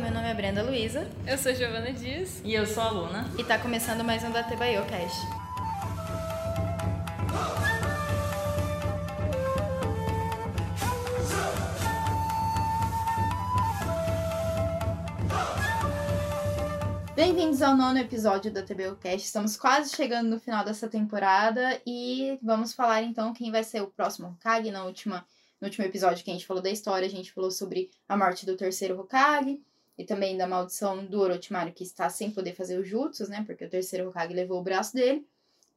meu nome é Brenda Luiza. Eu sou Giovana Dias. E eu sou a Luna. E tá começando mais um da Cast. Bem-vindos ao nono episódio da TBUcast. Estamos quase chegando no final dessa temporada e vamos falar então quem vai ser o próximo Hokage. Na última, no último episódio que a gente falou da história, a gente falou sobre a morte do terceiro Hokage e também da maldição do Orochimaru que está sem poder fazer os jutsus, né? Porque o terceiro Hokage levou o braço dele.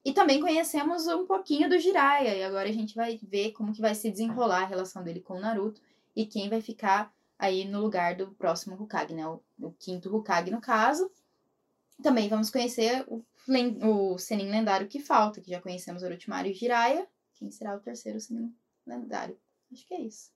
E também conhecemos um pouquinho do Jiraiya e agora a gente vai ver como que vai se desenrolar a relação dele com o Naruto e quem vai ficar aí no lugar do próximo Hokage, né? O, o quinto Hokage no caso. Também vamos conhecer o, o Senin lendário que falta, que já conhecemos Orochimaru e Jiraiya. Quem será o terceiro Senin lendário? Acho que é isso.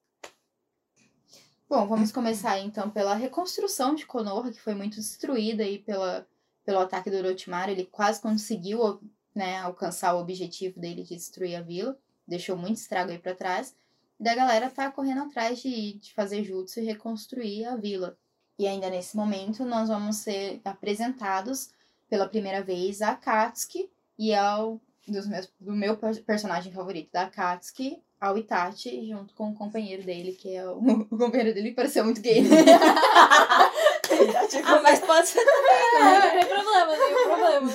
Bom, vamos começar então pela reconstrução de Konoha, que foi muito destruída aí pela, pelo ataque do Orochimaru. Ele quase conseguiu né, alcançar o objetivo dele de destruir a vila. Deixou muito estrago aí para trás. E da galera tá correndo atrás de, de fazer jutsu e reconstruir a vila. E ainda nesse momento nós vamos ser apresentados pela primeira vez a Katsuki e ao dos meus, do meu personagem favorito da Katsuki, ao Itachi, junto com o companheiro dele, que é o, o companheiro dele que pareceu muito gay. ah, mas pode ser também, né? Não tem problema, não tem problema.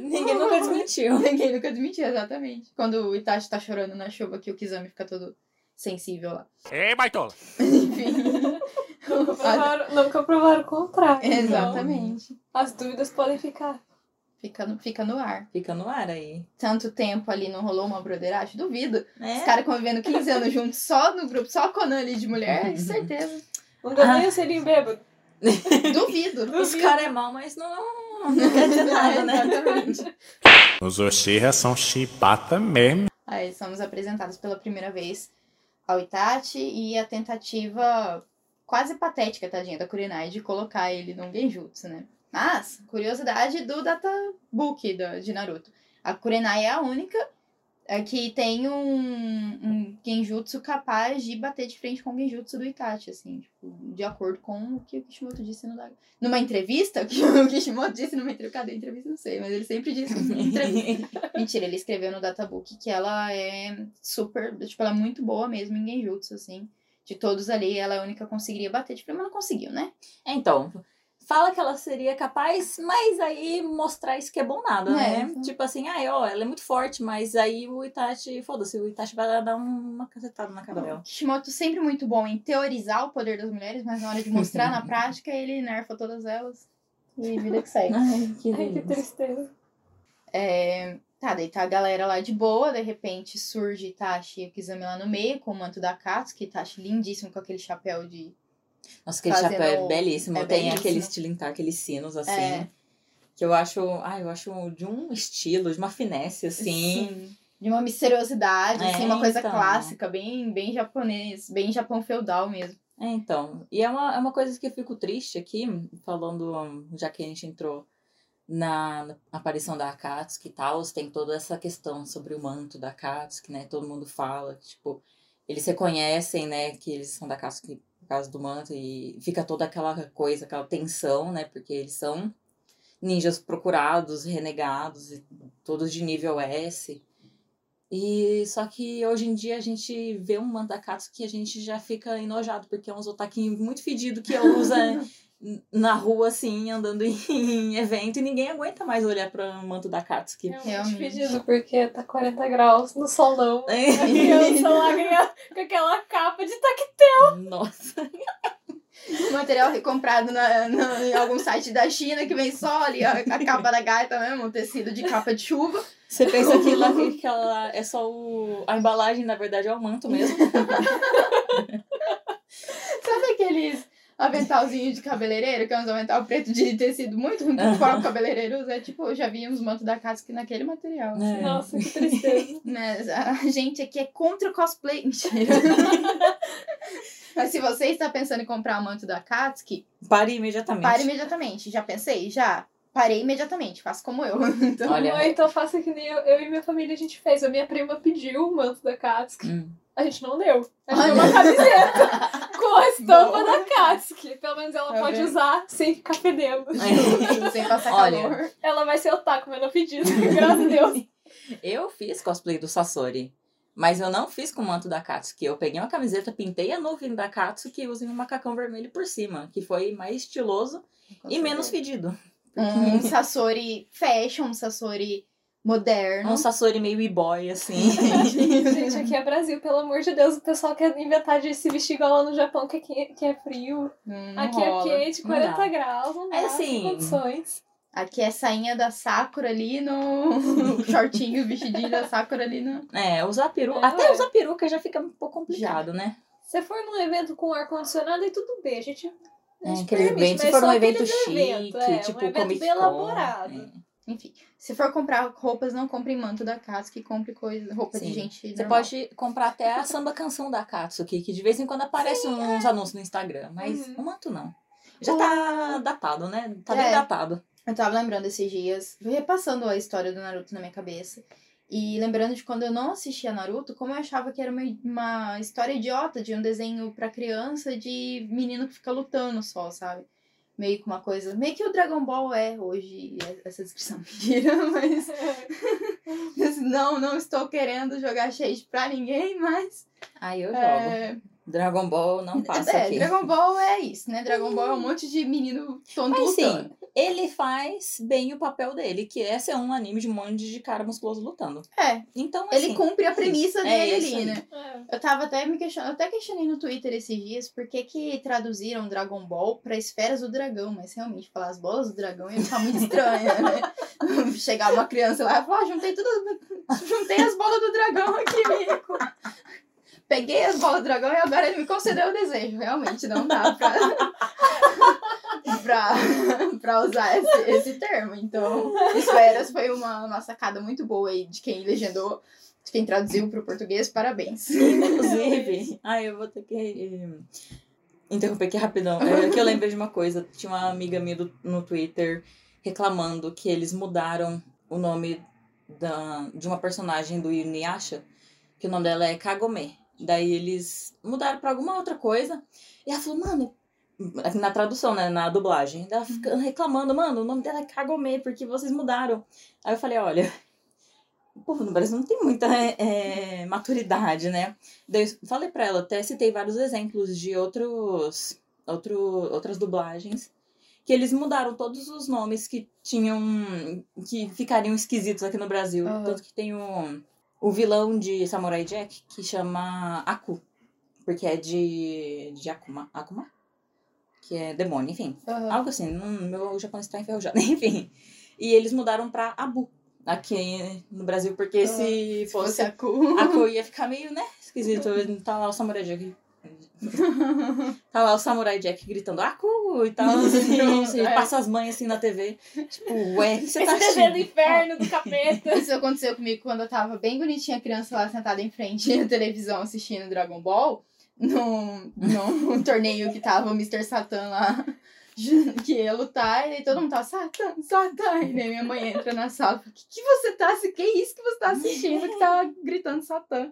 Ninguém nunca desmentiu. Ninguém nunca desmentiu, exatamente. Quando o Itachi tá chorando na chuva, que o Kizami fica todo sensível lá. Ei, baitola! Enfim. Nunca provaram, nunca provaram o contrário. Exatamente. Então, as dúvidas podem ficar. Fica no, fica no ar. Fica no ar aí. Tanto tempo ali não rolou uma broderagem? Duvido. É. Os caras convivendo 15 anos juntos só no grupo, só com a Conan ali de mulher, certeza. Não deu nem o selinho bêbado. Duvido. Os caras é mal, mas não, não quer dizer nada, né? Exatamente. Os Oshira são chibata mesmo. Aí somos apresentados pela primeira vez ao Itachi e a tentativa quase patética, tadinha, da Kurenai de colocar ele num genjutsu, né? Mas, curiosidade do databook do, de Naruto. A Kurenai é a única é, que tem um, um genjutsu capaz de bater de frente com o genjutsu do Itachi, assim, tipo, de acordo com o que o Kishimoto disse no, numa entrevista, que o Kishimoto disse numa entrevista, cadê a entrevista? Não sei, mas ele sempre disse. Mentira, ele escreveu no databook que ela é super, tipo, ela é muito boa mesmo em genjutsu, assim. De todos ali, ela é a única que conseguiria bater de frente, mas não conseguiu, né? Então, fala que ela seria capaz, mas aí mostrar isso que é bom nada, né? É. Tipo assim, ah, ó, ela é muito forte, mas aí o Itachi, foda-se, o Itachi vai dar uma cacetada na cara dela. Kishimoto sempre muito bom em teorizar o poder das mulheres, mas na hora de mostrar na prática, ele nerfa todas elas. E vida que segue. Ai, que, Ai, que tristeza. É, tá, daí tá a galera lá de boa, de repente surge Itachi e o Kizami lá no meio, com o manto da Katsuki, Itachi lindíssimo com aquele chapéu de nossa, aquele Fazendo... chapéu é belíssimo. É Tem belíssimo. aquele estilintar, aqueles sinos, assim. É. Que eu acho. Ai, eu acho de um estilo, de uma finesse, assim. Sim. De uma misteriosidade, É, assim, uma coisa então. clássica, bem, bem japonês, bem Japão feudal mesmo. É, então. E é uma, é uma coisa que eu fico triste aqui, falando, já que a gente entrou na, na aparição da Akatsuki e tal, tem toda essa questão sobre o manto da Akatsuki, né? Todo mundo fala, tipo, eles reconhecem, né, que eles são da Akatsuki por causa do manto e fica toda aquela coisa, aquela tensão, né? Porque eles são ninjas procurados, renegados, e todos de nível S. E só que hoje em dia a gente vê um mandacato que a gente já fica enojado, porque é um otaquinho muito fedido que usa na rua, assim, andando em evento, e ninguém aguenta mais olhar para o manto da Katsuki. É muito Realmente. pedido, porque tá 40 graus no solão. É. A criança lá ganha com aquela capa de tactel. Nossa. Material recomprado na, na- em algum site da China que vem só ali a, a capa da gaita mesmo, um tecido de capa de chuva. Você pensa que lá que ela é só o. A embalagem, na verdade, é o manto mesmo. Sabe aqueles aventalzinhos de cabeleireiro, que é uns avental preto de tecido muito ruim que o próprio cabeleireiro usa? É tipo, eu já vi uns mantos da casa que naquele material. assim. É. Nossa, que tristeza. Mas a gente aqui é contra o cosplay. Mentira. Mas se você está pensando em comprar o manto da Katsuki, Pare imediatamente. pare imediatamente. Já pensei? Já. Parei imediatamente. Faça como eu. Então, Olha. Então faça que nem eu, eu e minha família a gente fez. A minha prima pediu o manto da Katsuki. Hum. A gente não deu. A gente Olha. deu uma camiseta a estampa da Katsuki. Pelo menos ela Tá pode vendo? usar sem ficar fedendo. Sem passar Olha. calor. Ela vai ser otaku, mas não pedido. Graças a Deus. Eu fiz cosplay do Sasori. Mas eu não fiz com o manto da Katsuki. Eu peguei uma camiseta, pintei a nuvem da Katsuki e usei um macacão vermelho por cima. Que foi mais estiloso e menos fedido. Um Sasori fashion, um Sasori moderno. Um Sasori meio e-boy, assim. Gente, aqui é Brasil, pelo amor de Deus. O pessoal quer inventar de se vestir igual lá no Japão, que aqui que é frio. Hum, não Aqui rola. é quente, Não 40 dá. graus. Não dá, Mas, assim, condições. Aqui é sainha da Sakura ali no shortinho, vestidinho da Sakura ali no. É, usar peruca. É, Até ué. usar peruca já fica um pouco complicado, né? Se for num evento com ar-condicionado, aí tudo bem. A gente. A É, gente aquele permite, evento, se mas for um evento chique, eventos, é, tipo um evento Comic bem Con, elaborado. É. Enfim, se for comprar roupas, não compre manto da Katsuki, compre coisa, roupa de Sim. gente Você normal. pode comprar até a samba canção da Katsuki, que de vez em quando aparece uns anúncios no Instagram, mas Uhum. o manto não. Já O- tá datado, né? Tá bem É. datado. Eu tava lembrando esses dias, repassando a história do Naruto na minha cabeça. E lembrando de quando eu não assistia Naruto, como eu achava que era uma, uma história idiota de um desenho pra criança de menino que fica lutando só, sabe? Meio que uma coisa. Meio que o Dragon Ball é hoje, essa descrição mentira, mas. Não, não estou querendo jogar shade pra ninguém, mas. Aí eu jogo. É, Dragon Ball não passa é, aqui. Dragon Ball é isso, né? Dragon Ball é um monte de menino tonto Mas lutando. sim, ele faz bem o papel dele, que é ser um anime de um monte de cara musculoso lutando. É, Então, ele assim, cumpre a premissa é dele isso ali, né? É. Eu tava até me questionando, até questionei no Twitter esses dias por que, que traduziram Dragon Ball pra esferas do dragão, mas realmente falar as bolas do dragão ia ficar muito estranha, né? Chegar uma criança lá e falar, ah, juntei tudo, juntei as bolas do dragão aqui, Mico. Peguei as bolas do dragão e agora ele me concedeu o desejo. Realmente não dá pra, pra, pra usar esse, esse termo. Então, esferas foi uma, uma sacada muito boa aí de quem legendou, de quem traduziu pro português. Parabéns. Inclusive, ai, eu vou ter que eh, interromper aqui rapidão. É que eu lembrei de uma coisa. Tinha uma amiga minha do- no Twitter reclamando que eles mudaram o nome da, de uma personagem do Inuyasha, que o nome dela é Kagome. Daí eles mudaram pra alguma outra coisa. E ela falou, mano, na tradução, né, na dublagem, ela fica reclamando, mano, o nome dela é Kagome, porque vocês mudaram. Aí eu falei, olha, o povo no Brasil não tem muita é, maturidade, né? Daí eu falei pra ela, até citei vários exemplos de outros, outro, outras dublagens, que eles mudaram todos os nomes que tinham, que ficariam esquisitos aqui no Brasil. Aham. Tanto que tem o, o vilão de Samurai Jack, que chama Aku, porque é de, de Akuma, Akuma? Que é demônio, enfim. Aham. Algo assim, não, meu japonês está enferrujado, enfim. E eles mudaram pra Abu, aqui no Brasil, porque se Se fosse fosse a cu. Aku ia ficar meio, né, esquisito. Tá lá o Samurai Jack. Tá lá o Samurai Jack gritando Aku e tal. Assim, você É. passa as mães assim na TV. Tipo, ué, o que você tá Esse desenho do assistindo? inferno, do capeta. Isso aconteceu comigo quando eu tava bem bonitinha, criança lá sentada em frente à televisão assistindo Dragon Ball, num, num torneio que tava o Mr. Satan lá, que ia lutar, e aí todo mundo tava, Satan, Satan, e daí minha mãe entra na sala e fala, que, que você tá, assi- que isso que você tá assistindo, que tava gritando Satan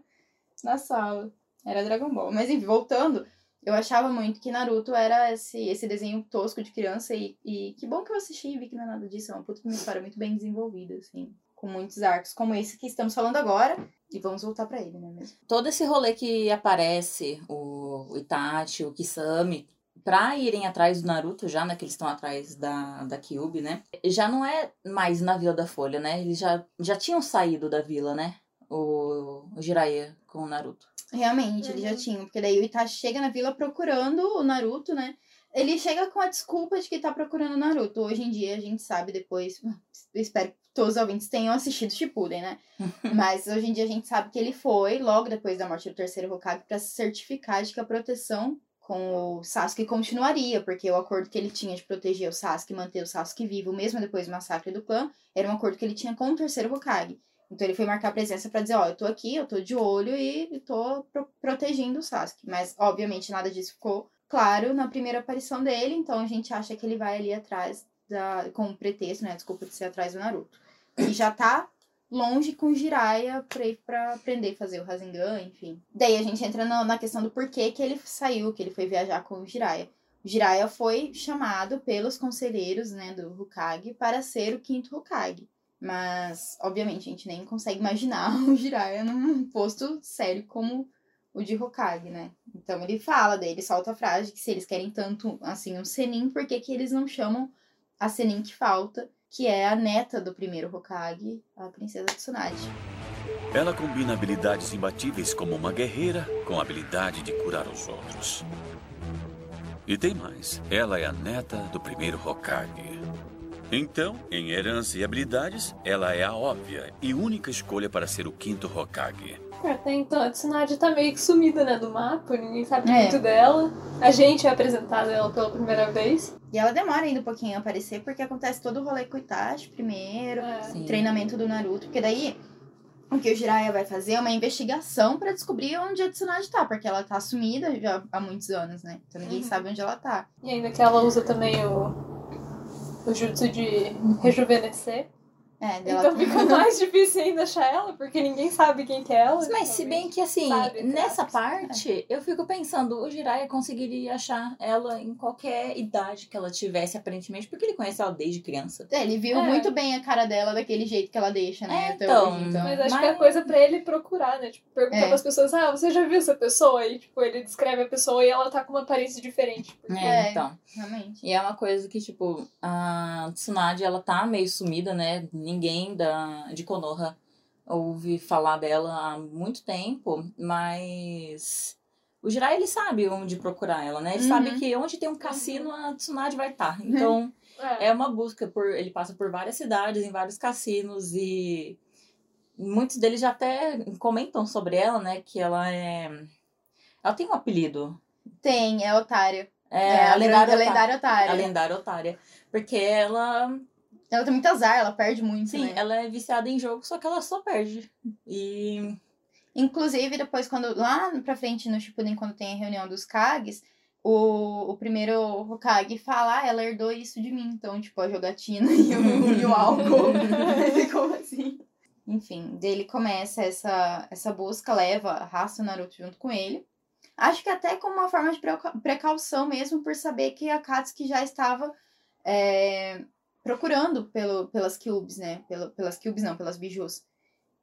na sala. Era Dragon Ball. Mas enfim, voltando, eu achava muito que Naruto era esse, esse desenho tosco de criança e, e que bom que eu assisti e vi que não é nada disso, é uma puta história muito bem desenvolvida, assim, com muitos arcos como esse que estamos falando agora. E vamos voltar pra ele, não é mesmo? Todo esse rolê que aparece, o, o Itachi, o Kisame, pra irem atrás do Naruto já, né, que eles estão atrás da, da Kyubi, né, já não é mais na Vila da Folha, né, eles já, já tinham saído da vila, né, o, o Jiraiya com o Naruto. Realmente, eles já Uhum. tinham, porque daí o Itachi chega na vila procurando o Naruto, né? Ele chega com a desculpa de que tá procurando o Naruto. Hoje em dia a gente sabe depois, espero que todos os ouvintes tenham assistido Shippuden, né? Mas hoje em dia a gente sabe que ele foi, logo depois da morte do terceiro Hokage, pra se certificar de que a proteção com o Sasuke continuaria, porque o acordo que ele tinha de proteger o Sasuke e manter o Sasuke vivo, mesmo depois do massacre do clã, era um acordo que ele tinha com o terceiro Hokage. Então ele foi marcar presença pra dizer, ó, eu tô aqui, eu tô de olho e tô pro- protegendo o Sasuke. Mas, obviamente, nada disso ficou claro na primeira aparição dele, então a gente acha que ele vai ali atrás da. com o pretexto, né? Desculpa de ser atrás do Naruto. E já tá longe com Jiraiya pra ir pra aprender a fazer o Rasengan, enfim. Daí a gente entra na, na questão do porquê que ele saiu, que ele foi viajar com o Jiraiya. O Jiraiya foi chamado pelos conselheiros, né, do Hokage para ser o quinto Hokage. Mas, obviamente, a gente nem consegue imaginar o Jiraiya num posto sério como o de Hokage, né? Então ele fala, daí ele solta a frase que se eles querem tanto, assim, um Senin, por que que eles não chamam a Senin que falta, que é a neta do primeiro Hokage, a princesa Tsunade. Ela combina habilidades imbatíveis como uma guerreira com a habilidade de curar os outros. E tem mais. Ela é a neta do primeiro Hokage. Então, em herança e habilidades, ela é a óbvia e única escolha para ser o quinto Hokage. Até então, a Tsunade tá meio que sumida, né, do mapa, ninguém sabe É. muito dela. A gente é apresentado ela pela primeira vez. E ela demora ainda um pouquinho a aparecer, porque acontece todo o rolê com o Itachi primeiro, É. Treinamento do Naruto, porque daí o que o Jiraiya vai fazer é uma investigação pra descobrir onde a Tsunade tá, porque ela tá sumida já há muitos anos, né? Então ninguém Uhum. sabe onde ela tá. E ainda que ela usa também o, o jutsu de rejuvenescer. É, Então fica mais difícil ainda achar ela, porque ninguém sabe quem que é ela. Mas se bem que assim, sabe, entre nessa parte, eu fico pensando, o Jiraiya conseguiria achar ela em qualquer idade que ela tivesse, aparentemente, porque ele conhece ela desde criança. É, ele viu É. muito bem a cara dela daquele jeito que ela deixa, né? É, então, hoje, então. Mas acho Mas- que é coisa pra ele procurar, né? Tipo, perguntar É. pras pessoas, ah, você já viu essa pessoa? E, tipo, ele descreve a pessoa e ela tá com uma aparência diferente. Porque... É, É. então. Realmente. E é uma coisa que, tipo, a Tsunade, ela tá meio sumida, né? Ninguém da, de Konoha ouve falar dela há muito tempo, mas o Jiraiya, ele sabe onde procurar ela, né? Ele Uhum. sabe que onde tem um cassino, a Tsunade vai estar. Então, É. é uma busca por... Ele passa por várias cidades, em vários cassinos e... Muitos deles já até comentam sobre ela, né? Que ela é... Ela tem um apelido. Tem, é otário. É, a a lendária, lendária, lendária otária. a lendária otária. Porque ela Ela tem muito azar, ela perde muito, Sim, né? ela é viciada em jogo, só que ela só perde. E. Inclusive, depois, quando lá pra frente no Shippuden, quando tem a reunião dos Kages, o, o primeiro Hokage fala, ah, ela herdou isso de mim. Então, tipo, a jogatina e o, e o álcool. Ficou assim. Enfim, dele começa essa, essa busca, leva, arrasta o Naruto junto com ele. Acho que até como uma forma de precau- precaução mesmo, por saber que a Katsuki já estava é, procurando pelo, pelas Cubes, né? Pelo, pelas Cubes não, pelas bijus.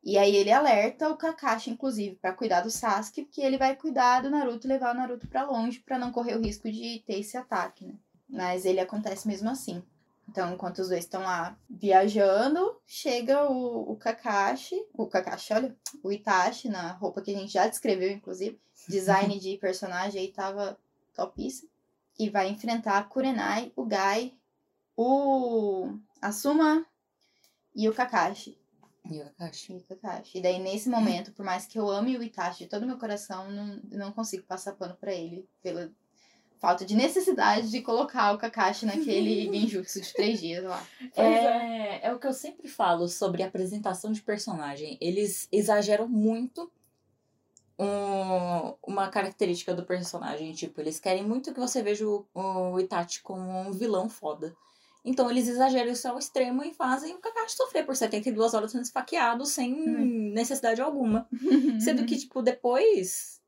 E aí ele alerta o Kakashi, inclusive, pra cuidar do Sasuke, porque ele vai cuidar do Naruto e levar o Naruto pra longe pra não correr o risco de ter esse ataque, né? Mas ele acontece mesmo assim. Então, enquanto os dois estão lá viajando, chega o, o Kakashi, o Kakashi, olha, o Itachi, na roupa que a gente já descreveu, inclusive. Design de personagem aí tava topíssimo. E vai enfrentar a Kurenai, o Gai, o Asuma e o Kakashi. E o Kakashi. E o Kakashi. E daí, nesse momento, por mais que eu ame o Itachi de todo meu coração, não, não consigo passar pano pra ele pela falta de necessidade de colocar o Kakashi naquele genjutsu de três dias lá. É, é o que eu sempre falo sobre apresentação de personagem. Eles exageram muito um- uma característica do personagem. Tipo, eles querem muito que você veja o, o Itachi como um vilão foda. Então eles exageram isso ao extremo e fazem o Kakashi sofrer por 72 horas sendo esfaqueado sem necessidade alguma. Sendo que, tipo, depois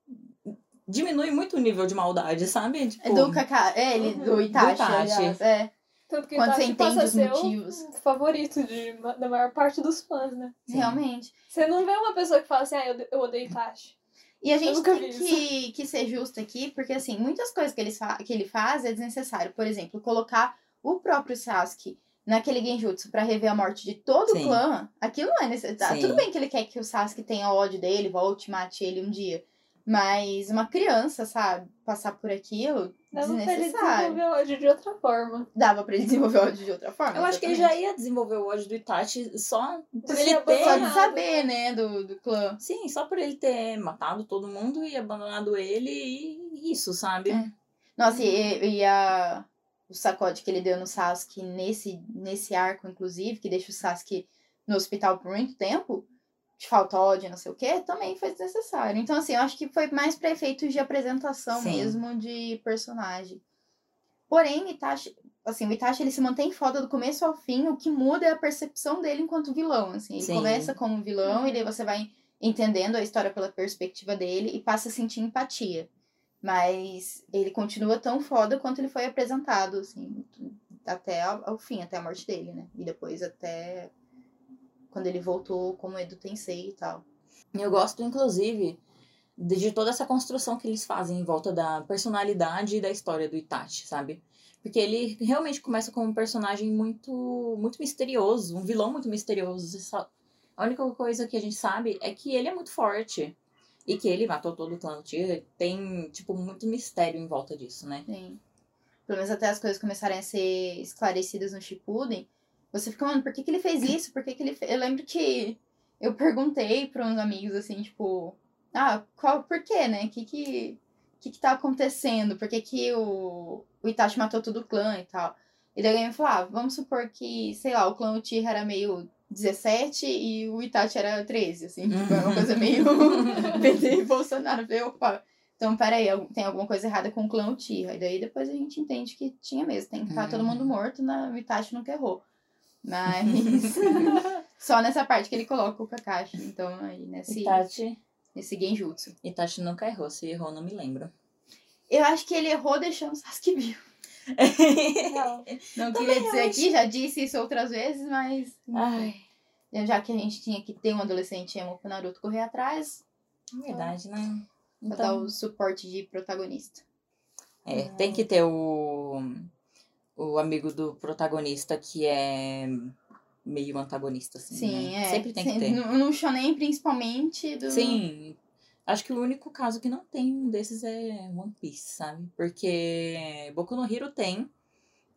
diminui muito o nível de maldade, sabe? Tipo, É do Kakashi, é, ele, do Uhum. Itachi, Do Itachi. aliás, é. Tanto que Quando Itachi você entende passa a os ser motivos. o favorito de, da maior parte dos fãs, né? Sim. Realmente. Você não vê uma pessoa que fala assim, ah, eu, eu odeio Itachi. E a gente tem que, que ser justo aqui, porque assim, muitas coisas que, eles fa que ele faz é desnecessário. Por exemplo, colocar o próprio Sasuke naquele genjutsu pra rever a morte de todo Sim. o clã, aquilo não é necessário. Sim. Tudo bem que ele quer que o Sasuke tenha ódio dele, volte, mate ele um dia. Mas uma criança, sabe, passar por aquilo, Dava pra ele desnecessário. desenvolver ódio de outra forma. Dava pra ele desenvolver ódio de outra forma. Eu acho que ele já exatamente. ia desenvolver o ódio do Itachi só por ele ter. Só de saber, né? né, do, do clã. Sim, só por ele ter matado todo mundo e abandonado ele e isso, sabe? É. Nossa, e, e a, o sacode que ele deu no Sasuke nesse, nesse arco, inclusive, que deixa o Sasuke no hospital por muito tempo, de falta ódio, não sei o que, também foi desnecessário. Então, assim, eu acho que foi mais pra efeitos de apresentação Sim. mesmo de personagem. Porém, Itachi, assim, o Itachi ele se mantém foda do começo ao fim, o que muda é a percepção dele enquanto vilão, assim. Ele Sim. começa como vilão e daí você vai entendendo a história pela perspectiva dele e passa a sentir empatia. Mas ele continua tão foda quanto ele foi apresentado, assim, até ao, fim, até a morte dele, né? E depois até quando ele voltou como Edo Tensei e tal. Eu gosto, inclusive, de, toda essa construção que eles fazem em volta da personalidade e da história do Itachi, sabe? Porque ele realmente começa como um personagem muito, muito misterioso, um vilão muito misterioso. A única coisa que a gente sabe é que ele é muito forte. E que ele matou todo o clã Uchiha. Tem, tipo, muito mistério em volta disso, né? Sim. Pelo menos até as coisas começarem a ser esclarecidas no Shippuden, você fica, mano, por que, que ele fez isso? Por que, que ele fez... Eu lembro que eu perguntei para uns amigos, assim, tipo, ah, qual, por quê, né? O que que, que que tá acontecendo? Por que que o, o Itachi matou todo o clã e tal? E daí alguém me falou, ah, vamos supor que, sei lá, o clã Uchiha era meio 17 e o Itachi era 13, assim, tipo, é uma coisa meio PT e Bolsonaro. Eu falei, opa, então, peraí, tem alguma coisa errada com o clã Uchiha. E daí depois a gente entende que tinha mesmo. Tem que estar todo Uhum. mundo morto, na, o Itachi nunca errou. Mas só nessa parte que ele coloca o Kakashi. Então, aí, nesse, Itachi, nesse genjutsu. Itachi nunca errou. Se errou, não me lembro. Eu acho que ele errou deixando o Sasuke vivo. Não. Não queria dizer acho. aqui, já disse isso outras vezes, mas... Ai, Já que a gente tinha que ter um adolescente emo pro Naruto correr atrás, verdade, né? pra dar o suporte de protagonista. É, tem que ter o, o amigo do protagonista que é meio antagonista, assim. Sim, né? é. Sempre tem que ter. No, no shonen, principalmente, do... Sim. Acho que o único caso que não tem um desses é One Piece, sabe? Porque Boku no Hero tem,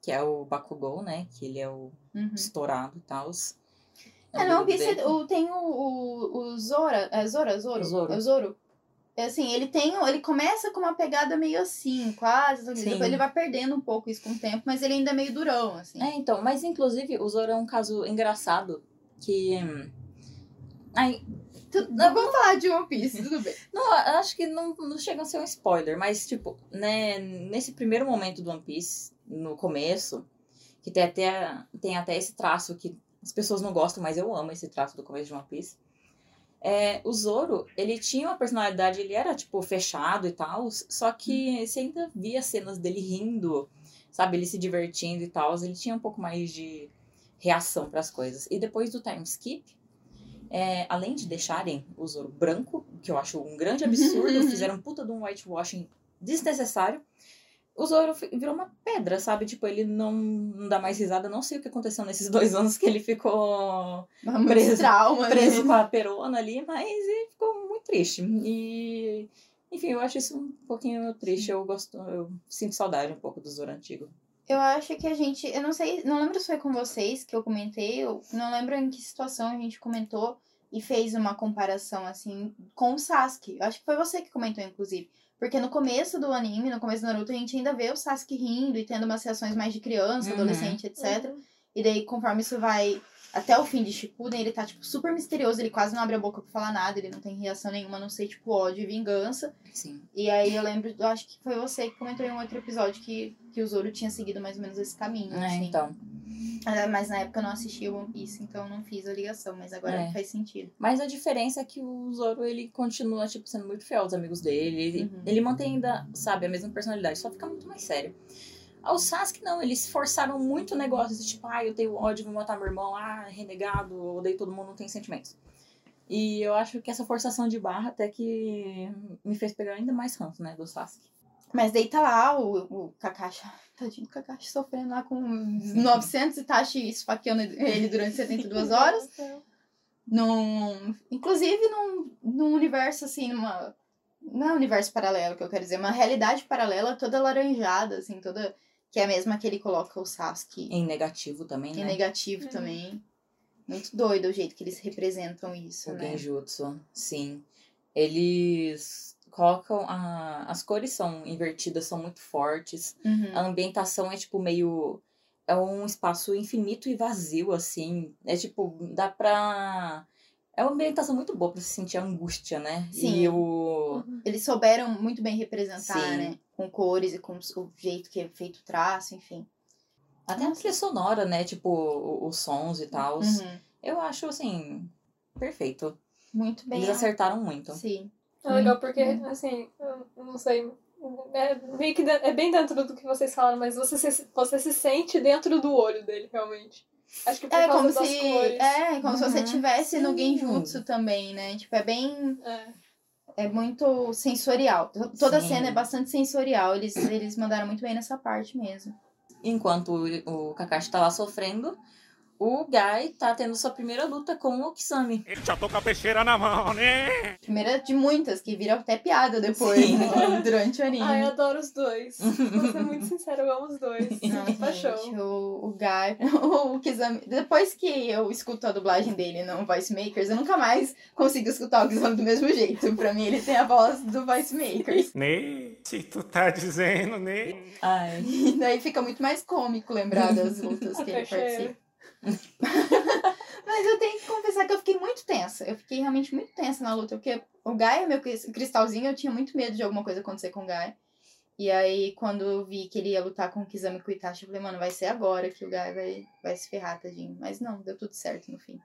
que é o Bakugou, né? Que ele é o Uhum. estourado e tal. É, não, Piece, o, tem o, o, o Zora. É Zora? Zoro? Zoro. É o Zoro. É assim, ele tem. Ele começa com uma pegada meio assim, quase. sabe? Sim. Depois ele vai perdendo um pouco isso com o tempo, mas ele ainda é meio durão, assim. É, então, mas inclusive o Zoro é um caso engraçado que. hum, Ai, Tu- não, vamos falar de One Piece, tudo bem. Não, acho que não, não chega a ser um spoiler, mas, tipo, né, nesse primeiro momento do One Piece, no começo, que tem até, tem até esse traço que as pessoas não gostam, mas eu amo esse traço do começo de One Piece. É, o Zoro, ele tinha uma personalidade, ele era, tipo, fechado e tal, só que você ainda via cenas dele rindo, sabe, ele se divertindo e tal, ele tinha um pouco mais de reação para as coisas. E depois do time skip, é, além de deixarem o Zoro branco, que eu acho um grande absurdo, fizeram um puta de um whitewashing desnecessário. O Zoro virou uma pedra, sabe? Tipo, ele não, não dá mais risada. Não sei o que aconteceu nesses dois anos que ele ficou Muitos Preso- traumas. preso né? com a perona ali, mas ele ficou muito triste. E, enfim, eu acho isso um pouquinho triste. Eu gosto, eu sinto saudade um pouco do Zoro antigo. Eu acho que a gente. Eu não sei. Não lembro se foi com vocês que eu comentei. Eu não lembro em que situação a gente comentou e fez uma comparação assim com o Sasuke. Eu acho que foi você que comentou, inclusive. Porque no começo do anime, no começo do Naruto, a gente ainda vê o Sasuke rindo e tendo umas reações mais de criança, Uhum. adolescente, etc. E daí, conforme isso vai até o fim de Shippuden, ele tá, tipo, super misterioso. Ele quase não abre a boca pra falar nada. Ele não tem reação nenhuma, não sei, tipo, ódio e vingança. Sim. E aí eu lembro, eu acho que foi você que comentou em um outro episódio que, que o Zoro tinha seguido mais ou menos esse caminho, É, assim. então. Ah, Mas na época eu não assistia One Piece, então não fiz a ligação, mas agora É. faz sentido. Mas a diferença é que o Zoro, ele continua, tipo, sendo muito fiel aos amigos dele. Ele, Uhum. ele mantém ainda, sabe, a mesma personalidade, só fica muito mais sério. Ao Sasuke, não, eles forçaram muito o negócio, de, tipo, ah, eu tenho ódio, vou matar meu irmão, ah, renegado, odeio todo mundo, não tem sentimentos. E eu acho que essa forçação de barra até que me fez pegar ainda mais ranço, né, do Sasuke. Mas daí tá lá o, o Kakashi, tadinho do Kakashi sofrendo lá com 900 Itachi esfaqueando ele durante 72 horas. Num, inclusive num, num universo assim, numa. Não é um universo paralelo que eu quero dizer, uma realidade paralela toda laranjada, assim, toda. Que é a mesma que ele coloca o Sasuke Em negativo também, em né? negativo Uhum. também. Muito doido o jeito que eles representam isso, O né? Genjutsu, sim. Eles colocam. A... As cores são invertidas, são muito fortes. Uhum. A ambientação é tipo meio. É um espaço infinito e vazio, assim. É tipo, dá pra. É uma ambientação muito boa pra se sentir a angústia, né? Sim. E o. Eles souberam muito bem representar, Sim. né? Com cores e com o jeito que é feito o traço, enfim. Até a trilha sonora, né? Tipo, os sons e tal. Uhum. Eu acho, assim, perfeito. Muito bem. Eles acertaram muito. Sim. É legal porque, Uhum. assim, eu não sei. É, meio que é bem dentro do que vocês falaram, mas você se, você se sente dentro do olho dele, realmente. Acho que por É causa como das se. cores. É, como se você Uhum. tivesse no. Genjutsu também, né? Tipo, é bem. É. É muito sensorial. To- Toda a Sim. cena é bastante sensorial. Eles, eles mandaram muito bem nessa parte mesmo. Enquanto o, o Kakashi tá lá sofrendo, o Guy tá tendo sua primeira luta com o Kisame. Ele já tô com a peixeira na mão, né? Primeira de muitas, que viram até piada depois, Sim. né, durante o anime. Ai, eu adoro os dois. Vou ser muito sincera, eu amo os dois. Não, Paixão. gente, o, o Guy, o Kizami, depois que eu escuto a dublagem dele no Voice Makers, eu nunca mais consigo escutar o Kizami do mesmo jeito. Pra mim, ele tem a voz do Voice Makers. Né? Se tu tá dizendo, né? Ai. E daí fica muito mais cômico lembrar das lutas que ele participa. Mas eu tenho que confessar que eu fiquei muito tensa. Eu fiquei realmente muito tensa na luta, porque o é meu cris- cristalzinho, eu tinha muito medo de alguma coisa acontecer com o Guy. E aí, quando eu vi que ele ia lutar com o Kizami e com o Itachi, eu falei, mano, vai ser agora que o Guy vai, vai se ferrar, tadinho. Mas não, deu tudo certo no fim.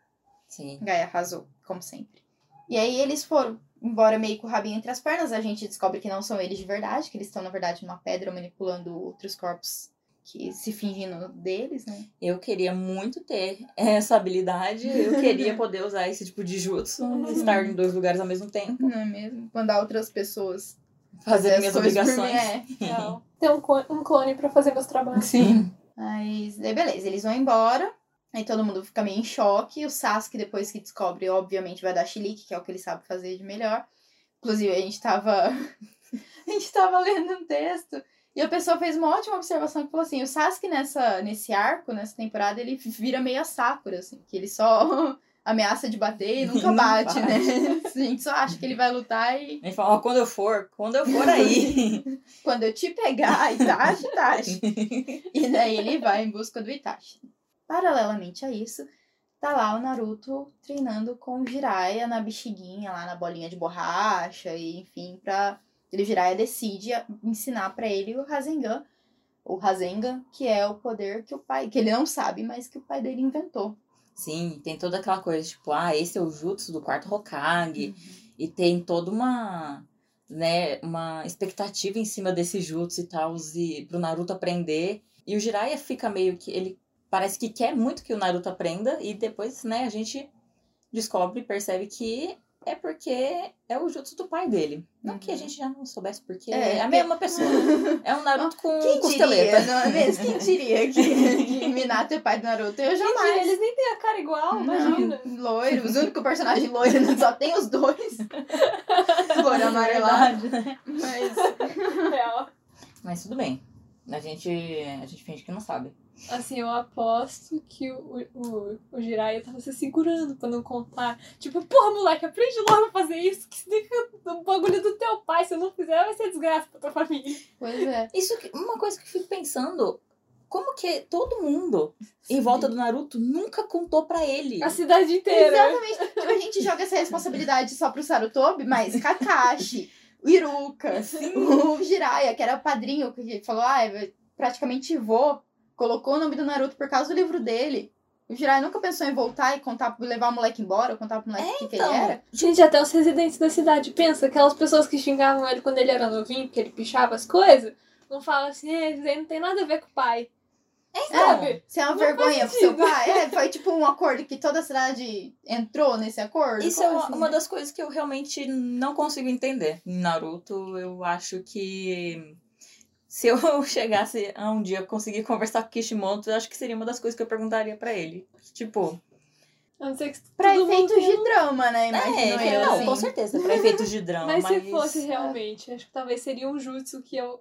Sim. Guy arrasou, como sempre. E aí eles foram embora meio com o rabinho entre as pernas. A gente descobre que não são eles de verdade, que eles estão, na verdade, numa pedra manipulando outros corpos que se fingindo deles, né? Eu queria muito ter essa habilidade. Eu queria poder usar esse tipo de jutsu. Estar em dois lugares ao mesmo tempo. Não é mesmo? Mandar outras pessoas Fazer as minhas coisas por obrigações. mim, é. Real. Ter um clone, um clone pra fazer meus trabalhos. Sim. Mas, daí beleza, eles vão embora. Aí todo mundo fica meio em choque. O Sasuke, depois que descobre, obviamente vai dar chilique, que é o que ele sabe fazer de melhor. Inclusive, a gente tava. a gente tava lendo um texto. E a pessoa fez uma ótima observação que falou assim: o Sasuke nessa, nesse arco, nessa temporada, ele vira meio a Sakura, assim, que ele só ameaça de bater e nunca bate, bate. né? A gente só acha que ele vai lutar e Ele fala, ó, quando eu for, quando eu for aí. quando eu te pegar, Itachi, Itachi. E daí ele vai em busca do Itachi. Paralelamente a isso, tá lá o Naruto treinando com o Jiraiya na bexiguinha, lá na bolinha de borracha, e enfim, pra. Ele, o Jiraiya decide ensinar pra ele o Rasengan, o Rasengan, que é o poder que o pai, que ele não sabe, mas que o pai dele inventou. Sim, tem toda aquela coisa, tipo, ah, esse é o jutsu do quarto Hokage. E tem toda uma, né, uma expectativa em cima desse jutsu e tal, e pro Naruto aprender. E o Jiraiya fica meio que, ele parece que quer muito que o Naruto aprenda, e depois, né, a gente descobre percebe que é porque é o jutsu do pai dele. Não que a Uhum. gente já não soubesse, porque É, é, a mesma pessoa. É um Naruto com Quem costeleta. diria, não é mesmo? Quem diria que, que Minato é pai do Naruto? Eu jamais. eles nem têm a cara igual, imagina. Loiro, os únicos personagens loiros, só tem os dois. Loiro amarelado. Verdade, né? Mas. Real. Mas tudo bem. A gente, a gente finge que não sabe. Assim, eu aposto que o, o, o Jiraiya tava se segurando pra não contar. Tipo, porra, moleque, aprende logo a fazer isso. Que significa o bagulho do teu pai. Se eu não fizer, vai ser desgraça pra tua família. Pois é. Isso, que- uma coisa que eu fico pensando, como que todo mundo em volta do Naruto nunca contou pra ele? A cidade inteira. Exatamente. Tipo, a gente joga essa responsabilidade só pro Sarutobi, mas Kakashi, o Iruka, o Jiraiya, que era o padrinho, que falou, ah, praticamente vô, colocou o nome do Naruto por causa do livro dele. O Jiraiya nunca pensou em voltar e contar, levar o moleque embora, contar pro moleque o que, que ele então. era. Gente, até os residentes da cidade. Pensa, aquelas pessoas que xingavam ele quando ele era novinho, porque ele pichava as coisas. Não falam assim, "É, isso aí não tem nada a ver com o pai. Sabe? Você é uma Não vergonha pro seu pai. É, foi tipo um acordo que toda a cidade entrou nesse acordo. Isso Como é uma, assim? uma das coisas que eu realmente não consigo entender. Em Naruto, eu acho que se eu chegasse a um dia conseguir conversar com Kishimoto, eu acho que seria uma das coisas que eu perguntaria pra ele. Tipo, A não ser que Pra todo mundo efeitos tem de um- drama, né? Imagino é, eu. não, assim. com certeza, pra efeitos de drama. Mas, Mas, se fosse realmente, acho que talvez seria um jutsu que eu.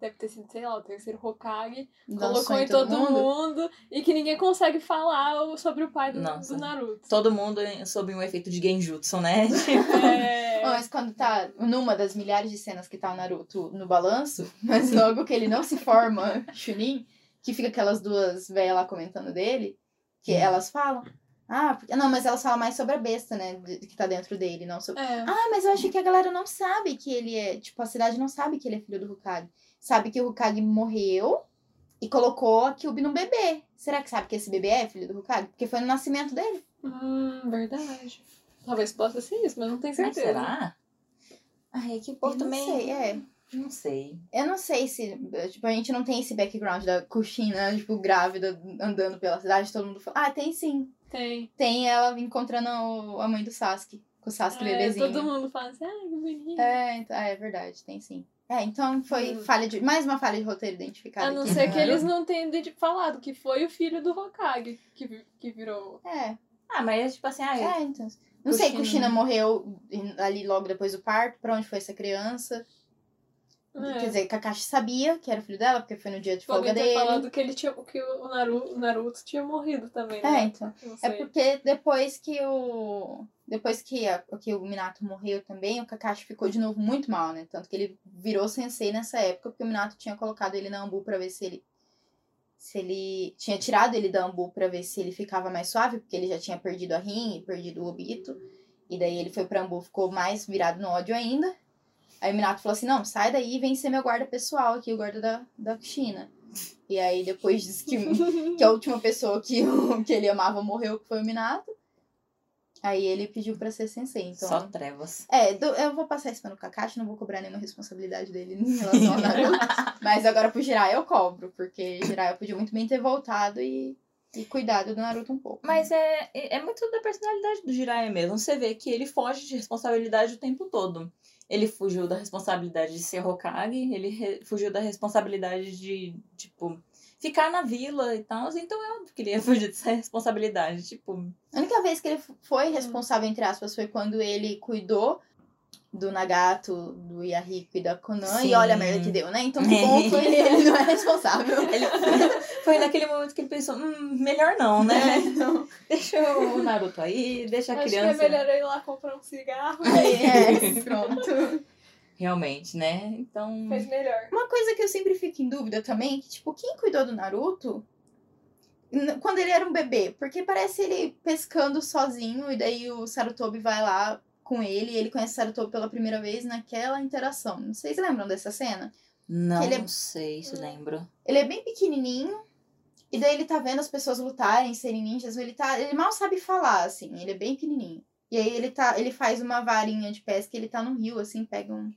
Deve ter sido, sei lá, o terceiro Hokage. Lançou colocou em todo mundo. e que ninguém consegue falar sobre o pai do, Nossa. do Naruto. Todo mundo sob um efeito de genjutsu, né? É... Mas quando tá numa das milhares de cenas que tá o Naruto no balanço, mas logo que ele não se forma Chunin, que fica aquelas duas velhas lá comentando dele, que Hum. elas falam. Ah, porque- não, mas elas falam mais sobre a besta, né? de- Que tá dentro dele, não sobre. é. Ah, mas eu acho que a galera não sabe que ele é. Tipo, a cidade não sabe que ele é filho do Hokage. Sabe que o Hokage morreu E colocou a Kyuubi num bebê. Será que sabe que esse bebê é filho do Hokage? Porque foi no nascimento dele. Hum, verdade. Talvez possa ser isso, mas não tenho Mas certeza. será? Ai, que povo Eu não também. sei, é. Não sei. Eu não sei se. Tipo, a gente não tem esse background da Kushina, tipo, grávida, andando pela cidade, todo mundo fala. Ah, tem sim. Tem. Tem ela encontrando o- a mãe do Sasuke. Com o Sasuke É, bebezinho. todo mundo fala assim, ai, que bonito. É, então, é verdade, tem sim. É, então foi Hum. falha de. Mais uma falha de roteiro identificada. A não aqui, ser né? que eles não tenham falado que foi o filho do Hokage que, que virou. É, Ah, mas tipo assim, ai, é, então. Não sei, Kushina. Kushina morreu ali logo depois do parto. Pra onde foi essa criança? É. Quer dizer, Kakashi sabia que era o filho dela, porque foi no dia de Tipo, folga dele. falado que ele tinha. que o Naruto, o Naruto tinha morrido também, É, né? então. É sei. porque depois que o. Depois que, a- que o Minato morreu também, o Kakashi ficou de novo muito mal, né? Tanto que ele virou sensei nessa época, porque o Minato tinha colocado ele na Ambu pra ver se ele. Se ele. Tinha tirado ele da Ambu pra ver se ele ficava mais suave, porque ele já tinha perdido a Rin e perdido o Obito. E daí ele foi pra Ambu, ficou mais virado no ódio ainda. Aí o Minato falou assim: não, sai daí e vem ser meu guarda pessoal aqui, o guarda da, da China. E aí depois disse que que a última pessoa que, que ele amava morreu, que foi o Minato. Aí ele pediu pra ser sensei, então... só trevas. É, do- eu vou passar isso para o Kakashi, não vou cobrar nenhuma responsabilidade dele em relação ao Naruto. mas agora pro Jiraiya eu cobro, porque Jiraiya podia muito bem ter voltado e, e cuidado do Naruto um pouco. Mas é, é é muito da personalidade do Jiraiya mesmo. Você vê que ele foge de responsabilidade o tempo todo. Ele fugiu da responsabilidade de ser Hokage, ele fugiu da responsabilidade de, tipo, ficar na vila e tal. Então é óbvio que ele ia fugir dessa responsabilidade. Tipo, A única vez que ele Hum. foi responsável, entre aspas, foi quando ele cuidou do Nagato, do Yahiko e da Konan. Sim. E olha a merda que deu, né? Então que bom foi ele, ele não é responsável. ele foi naquele momento que ele pensou, hum, melhor não, né? É, então, Deixa o Naruto aí, deixa a Acho criança. que é melhor eu ir lá comprar um cigarro. aí, é, pronto. Realmente, né? Então. Fez melhor. Uma coisa que eu sempre fico em dúvida também, que, tipo, quem cuidou do Naruto quando ele era um bebê? Porque parece ele pescando sozinho e daí o Sarutobi vai lá com ele e ele conhece o Sarutobi pela primeira vez naquela interação. Vocês lembram dessa cena? Não Ele é- sei se lembro. Ele é bem pequenininho e daí ele tá vendo as pessoas lutarem, serem ninjas, ele tá, ele mal sabe falar assim, ele é bem pequenininho. E aí ele tá, ele faz uma varinha de pesca, ele tá no rio assim, pega um,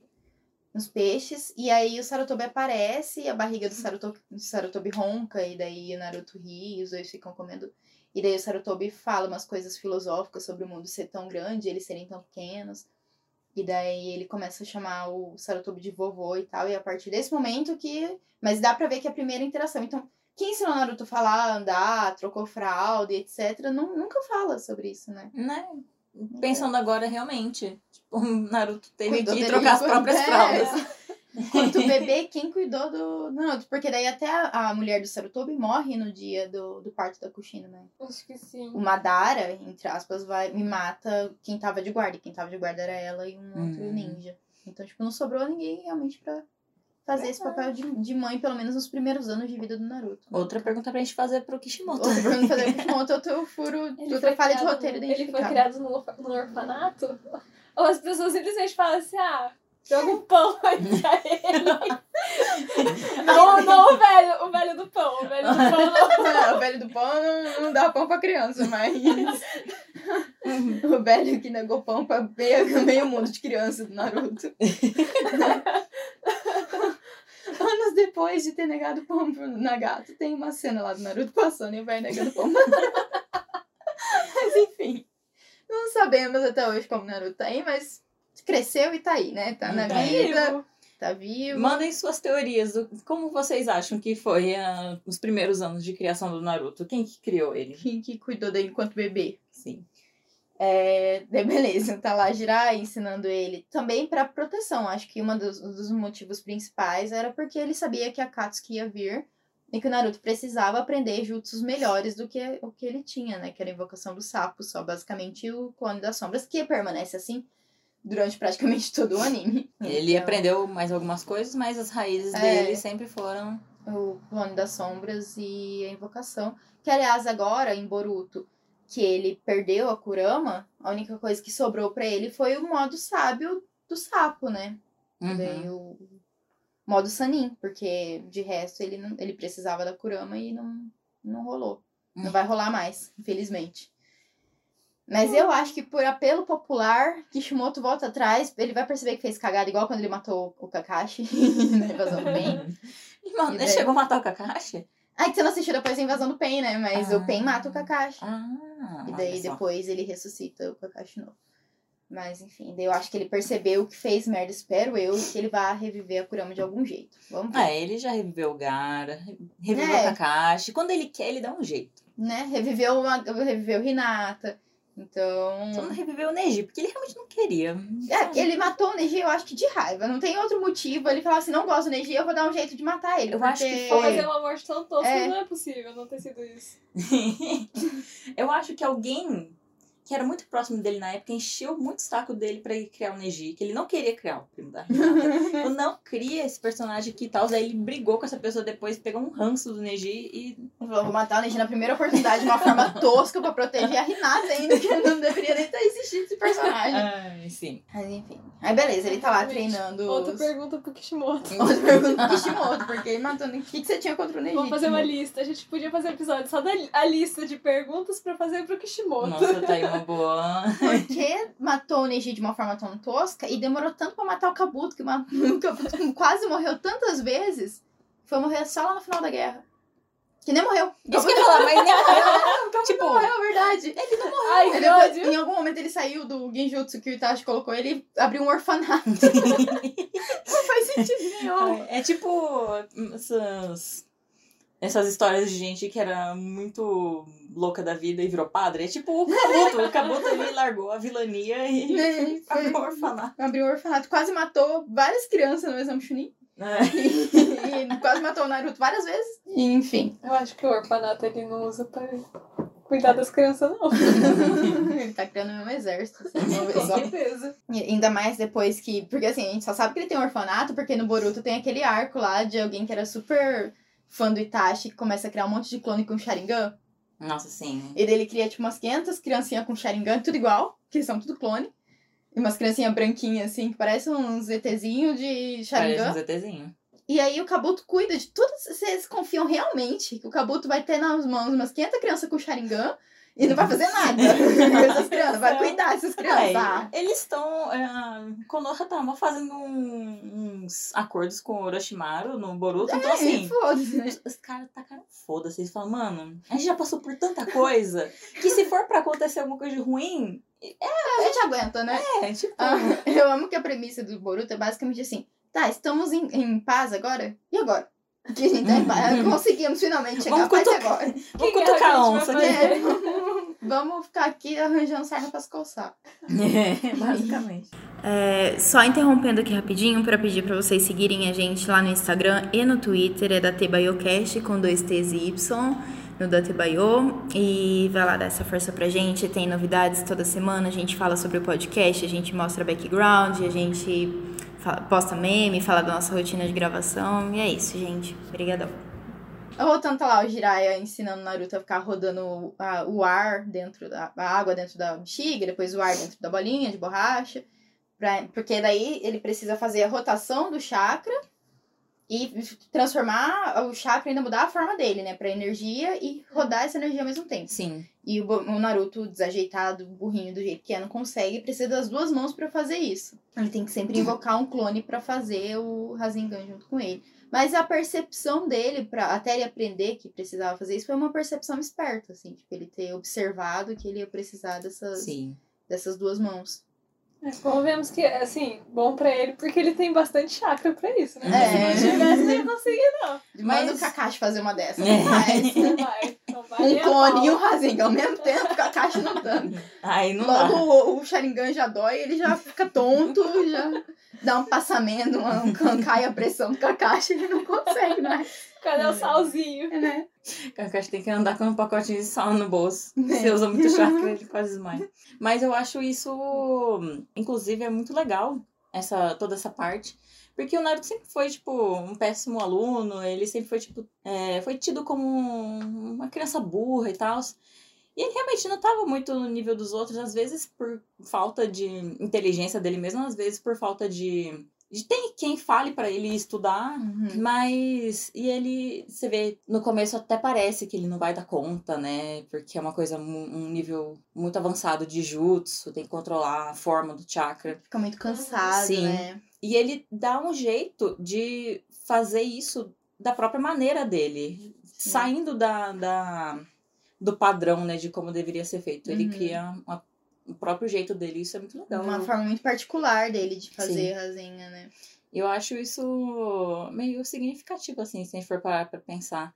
uns peixes e aí o Sarutobi aparece, a barriga do Sarutobi, Sarutobi ronca e daí o Naruto ri, e os dois ficam comendo. E daí o Sarutobi fala umas coisas filosóficas sobre o mundo ser tão grande, eles serem tão pequenos. E daí ele começa a chamar o Sarutobi de vovô e tal. E a partir desse momento que. Mas dá pra ver que é a primeira interação. Então, quem ensinou o Naruto a falar, andar, trocou fralda e etc., não, nunca fala sobre isso, né? Né? Pensando agora, realmente. Tipo, o Naruto teve Cuidou que trocar as próprias é. fraldas. Enquanto bebê, quem cuidou do Naruto? Porque daí até a, a mulher do Sarutobi morre no dia do, do parto da Kushina, né? Acho que sim. O Madara, entre aspas, vai me mata quem tava de guarda. E quem tava de guarda era ela e um outro Hum. ninja. Então, tipo, não sobrou ninguém realmente pra fazer esse papel de, de mãe, pelo menos nos primeiros anos de vida do Naruto. Outra pergunta pra gente fazer pro Kishimoto. Outra pergunta fazer o Kishimoto, outro furo, Ele outra falha de roteiro Ele foi criado no, orfa- no orfanato? Ou as pessoas simplesmente falam assim, ah, joga um pão aí pra ele. não, não o velho, o velho do pão. O velho do pão não. É, o velho do pão não, não dá pão pra criança, mas o velho que negou pão pra meio, meio mundo de criança do Naruto. Anos depois de ter negado pão pro Nagato, tem uma cena lá do Naruto passando e o velho negando pão. mas enfim, não sabemos até hoje como o Naruto tá aí, mas cresceu e tá aí, né? Tá na Tá vida, tá vivo. Mandem suas teorias. Do, como vocês acham que foi ah, os primeiros anos de criação do Naruto? Quem que criou ele? Quem que cuidou dele enquanto bebê? Sim. É, daí beleza, tá lá Jirai ensinando ele também pra proteção. Acho que um dos, dos motivos principais era porque ele sabia que a Katsuki ia vir e que o Naruto precisava aprender jutsus melhores do que o que ele tinha, né? Que era a invocação do sapo, só basicamente o clone das sombras, que permanece assim durante praticamente todo o anime. Ele Então, aprendeu mais algumas coisas, mas as raízes É. dele sempre foram. o clone das sombras e a invocação. Que, aliás, agora, em Boruto, que ele perdeu a Kurama, a única coisa que sobrou pra ele foi o modo sábio do sapo, né? Uhum. Daí o modo Sanin, porque de resto ele, não, ele precisava da Kurama e não, não rolou. Não Hum. vai rolar mais, infelizmente. Mas eu acho que por apelo popular, Kishimoto volta atrás, ele vai perceber que fez cagada, igual quando ele matou o Kakashi na invasão do E ele daí? chegou a matar o Kakashi? Ah, que você não assistiu depois da invasão do Pen, né? Mas Ah. o Pen mata o Kakashi. Ah, E daí depois ele ressuscita o Kakashi novo. Mas enfim, daí eu acho que ele percebeu que fez merda, espero eu, e que ele vai reviver a Kurama de algum jeito. Vamos ver. É, ele já reviveu o Gara, reviveu É. o Kakashi. Quando ele quer, ele dá um jeito. Né? Reviveu, uma, reviveu Hinata. Então. Só não reviveu o Neji, porque ele realmente não queria. É, ele matou o Neji, eu acho que de raiva. Não tem outro motivo. Ele falava assim: não gosto do Neji, eu vou dar um jeito de matar ele. Eu porque... acho que foi. fazer uma morte tão tosca, É. não é possível não ter sido isso. eu acho que alguém que era muito próximo dele na época encheu muito o saco dele pra ele criar o Neji, que ele não queria criar o primo da Hinata. Eu não cria esse personagem aqui e tal. Aí ele brigou com essa pessoa depois, pegou um ranço do Neji e. Ele falou, vou matar o Neji na primeira oportunidade de uma forma tosca pra proteger a Hinata ainda, que não deveria nem ter existido esse personagem. Ai, sim. Mas enfim. Aí beleza, ele tá lá Exatamente. treinando. Outra os- pergunta pro Kishimoto. Outra pergunta do Kishimoto, porque ele matou. O que, que você tinha contra o Neji? Vamos fazer uma lista. A gente podia fazer um episódio só da li- a lista de perguntas pra fazer pro Kishimoto. Nossa, tá aí uma boa. Por que matou o Neji de uma forma tão tosca e demorou tanto pra matar o Kabuto, que o Kabuto quase morreu tantas vezes, foi morrer só lá no final da guerra. Que nem morreu. Isso que eu ia falar, mas nem não tipo, morreu, é verdade. Ai, Aí que depois, ódio. em algum momento ele saiu do Genjutsu que o Itachi colocou ele e abriu um orfanato. não faz sentido nenhum. É tipo essas, essas histórias de gente que era muito louca da vida e virou padre. É tipo o Kabuto. O Kabuto ele largou a vilania e Né? abriu um orfanato. Abriu um orfanato, quase matou várias crianças no exame Chunin. É. e quase matou o Naruto várias vezes. Enfim. Eu acho que o orfanato ele não usa pra cuidar das crianças, não. ele tá criando um exército, assim, Com certeza. E ainda mais depois que. Porque assim, a gente só sabe que ele tem um orfanato, porque no Boruto tem aquele arco lá de alguém que era super fã do Itachi, que começa a criar um monte de clone com Sharingan. Nossa, sim. E ele cria tipo umas 500 criancinhas com Sharingan, tudo igual, que são tudo clone. E umas criancinhas branquinhas, assim, que parecem uns ETzinhos de Parece Sharingan. um ZTzinho. E aí o Kabuto cuida de tudo. Vocês confiam realmente que o Kabuto vai ter nas mãos umas 500 crianças com Sharingan e não vai fazer nada essas crianças, vai cuidar dessas crianças. Ah, É, eles estão. É, Konoha tava fazendo um- uns acordos com o Orochimaru no Boruto. Então, assim. foda-se, né? Os, caras tacaram foda-se. Eles falam, mano, a gente já passou por tanta coisa que se for pra acontecer alguma coisa de ruim, A gente aguenta, né? é, tipo. Ah, eu amo que a premissa do Boruto é basicamente assim: tá, estamos em, em paz agora? E agora? Que a gente tá em paz. Conseguimos finalmente chegar Vamos cutucar- agora. Vamos Que cutucar a onça gente aqui. vai É, vamos- ficar aqui arranjando sarna pra se coçar. É, basicamente. É, só interrompendo aqui rapidinho para pedir para vocês seguirem a gente lá no Instagram e no Twitter, é da TBaiocast com dois T's e Y no da Tebaio e vai lá dar essa força pra gente, tem novidades toda semana, a gente fala sobre o podcast, a gente mostra background, a gente posta meme, fala da nossa rotina de gravação e é isso, gente. Obrigadão. Voltando tá lá o Jiraiya ensinando o Naruto a ficar rodando a- o ar dentro da água dentro da bexiga, depois o ar dentro da bolinha de borracha. Pra, porque daí ele precisa fazer a rotação do chakra e transformar o chakra ainda mudar a forma dele, né? Pra energia e rodar essa energia ao mesmo tempo. Sim. E o, o Naruto, desajeitado, burrinho do jeito que é, não consegue, precisa das duas mãos pra fazer isso. Ele tem que sempre invocar um clone pra fazer o Rasengan junto com ele. Mas a percepção dele, pra, até ele aprender que precisava fazer isso, foi uma percepção esperta, assim. Tipo, ele ter observado que ele ia precisar dessas, Sim. dessas duas mãos. Como vemos que, assim, bom pra ele, porque ele tem bastante chakra pra isso, né? É. Se não tivesse, não ia conseguir, não. Manda Mas- o Kakashi fazer uma dessas. É. Mas, Não vai. Não vai um clone e um Rasengan ao mesmo tempo, o Kakashi não dando. Aí não Logo dá. o, o Sharingan já dói, ele já fica tonto, já dá um passamento, um, cai a pressão do Kakashi, ele não consegue mais. Cadê o salzinho? Né? Kakashi tem que andar com um pacotinho de sal no bolso. É. Você usa muito chakra, ele quase desmaia. Mas eu acho isso, inclusive, é muito legal, essa, toda essa parte. Porque o Naruto sempre foi, tipo, um péssimo aluno, ele sempre foi, tipo, é, foi tido como um- uma criança burra e tal. E ele realmente não estava muito no nível dos outros, às vezes por falta de inteligência dele mesmo, às vezes por falta de tem quem fale pra ele estudar, Uhum. mas. E ele. Você vê, no começo até parece que ele não vai dar conta, né? Porque é uma coisa, um nível muito avançado de jutsu, tem que controlar a forma do chakra. Fica muito cansado, Sim. né? E ele dá um jeito de fazer isso da própria maneira dele, saindo da, da, do padrão, né, de como deveria ser feito. Ele Uhum. cria uma- o próprio jeito dele, isso é muito legal. Uma forma muito particular dele de fazer Rasenha, né? Eu acho isso meio significativo, assim, se a gente for parar pra pensar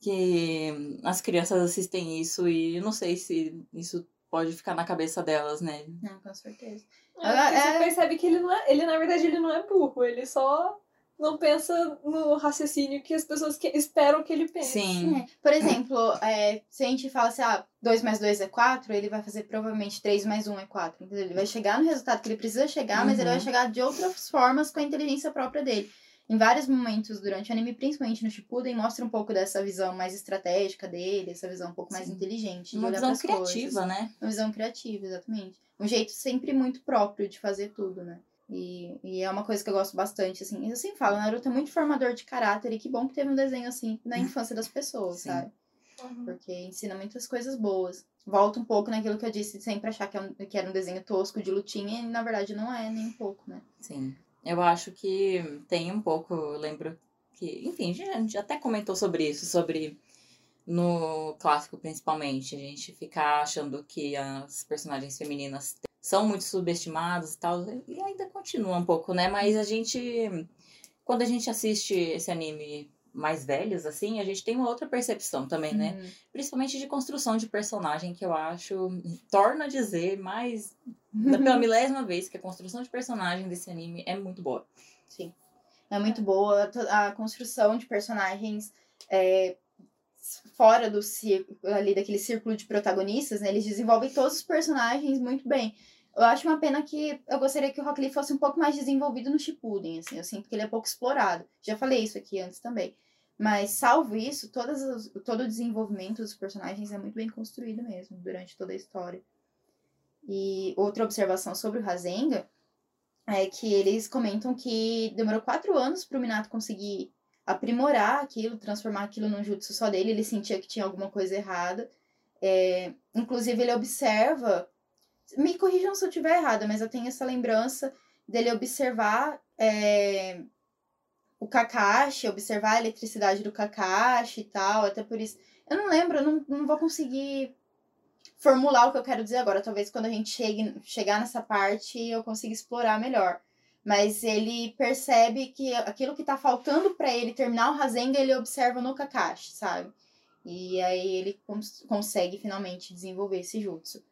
que as crianças assistem isso e eu não sei se isso pode ficar na cabeça delas, né? Não, com certeza. É, Ah, é. você percebe que ele não é. Ele, na verdade, ele não é burro. Ele só não pensa no raciocínio que as pessoas que- esperam que ele pense. Sim. É, Por exemplo, é, se a gente fala assim, ah, 2 mais 2 é 4, ele vai fazer provavelmente 3 mais 1 é 4. Entendeu? Ele vai chegar no resultado que ele precisa chegar, mas ele Uhum. vai chegar de outras formas com a inteligência própria dele. Em vários momentos durante o anime, principalmente no Shippuden, mostra um pouco dessa visão mais estratégica dele, essa visão um pouco mais Sim. inteligente Uma visão pras coisas. criativa, né? Uma visão criativa, exatamente. Um jeito sempre muito próprio de fazer tudo, né? E, e é uma coisa que eu gosto bastante, assim. Eu sempre falo, Naruto é muito formador de caráter e que bom que teve um desenho assim na infância das pessoas, Sim. sabe? Uhum. Porque ensina muitas coisas boas. Volta um pouco naquilo que eu disse de sempre achar que, é um- que era um desenho tosco de lutinha e na verdade não é, nem um pouco, né? Sim. Eu acho que tem um pouco, eu lembro que, enfim, a gente até comentou sobre isso, sobre no clássico principalmente, a gente ficar achando que as personagens femininas são muito subestimadas e tal, e ainda continua um pouco, né? Mas a gente, quando a gente assiste esse anime mais velhos, assim, a gente tem uma outra percepção também, né? Uhum. Principalmente de construção de personagem, que eu acho, torna a dizer mais, pela milésima vez, que a construção de personagem desse anime é muito boa. Sim. É muito boa a construção de personagens é, fora do círculo, ali daquele círculo de protagonistas, né? Eles desenvolvem todos os personagens muito bem. Eu acho uma pena que eu gostaria que o Rock Lee fosse um pouco mais desenvolvido no Shippuden, assim. Eu sinto que ele é pouco explorado. Já falei isso aqui antes também. Mas, salvo isso, todas as- todo o desenvolvimento dos personagens é muito bem construído mesmo, durante toda a história. E outra observação sobre o Rasenga é que eles comentam que demorou quatro anos pro Minato conseguir aprimorar aquilo, transformar aquilo num jutsu só dele. Ele sentia que tinha alguma coisa errada. É, inclusive, ele observa. Me corrijam se eu estiver errada, mas eu tenho essa lembrança dele observar é, o Kakashi, observar a eletricidade do Kakashi e tal. Até por isso. Eu não lembro, eu não, não vou conseguir formular o que eu quero dizer agora. Talvez quando a gente chegue, chegar nessa parte eu consiga explorar melhor. Mas ele percebe que aquilo que tá faltando pra ele terminar o Rasenga, ele observa no Kakashi, sabe? E aí ele cons- consegue finalmente desenvolver esse jutsu.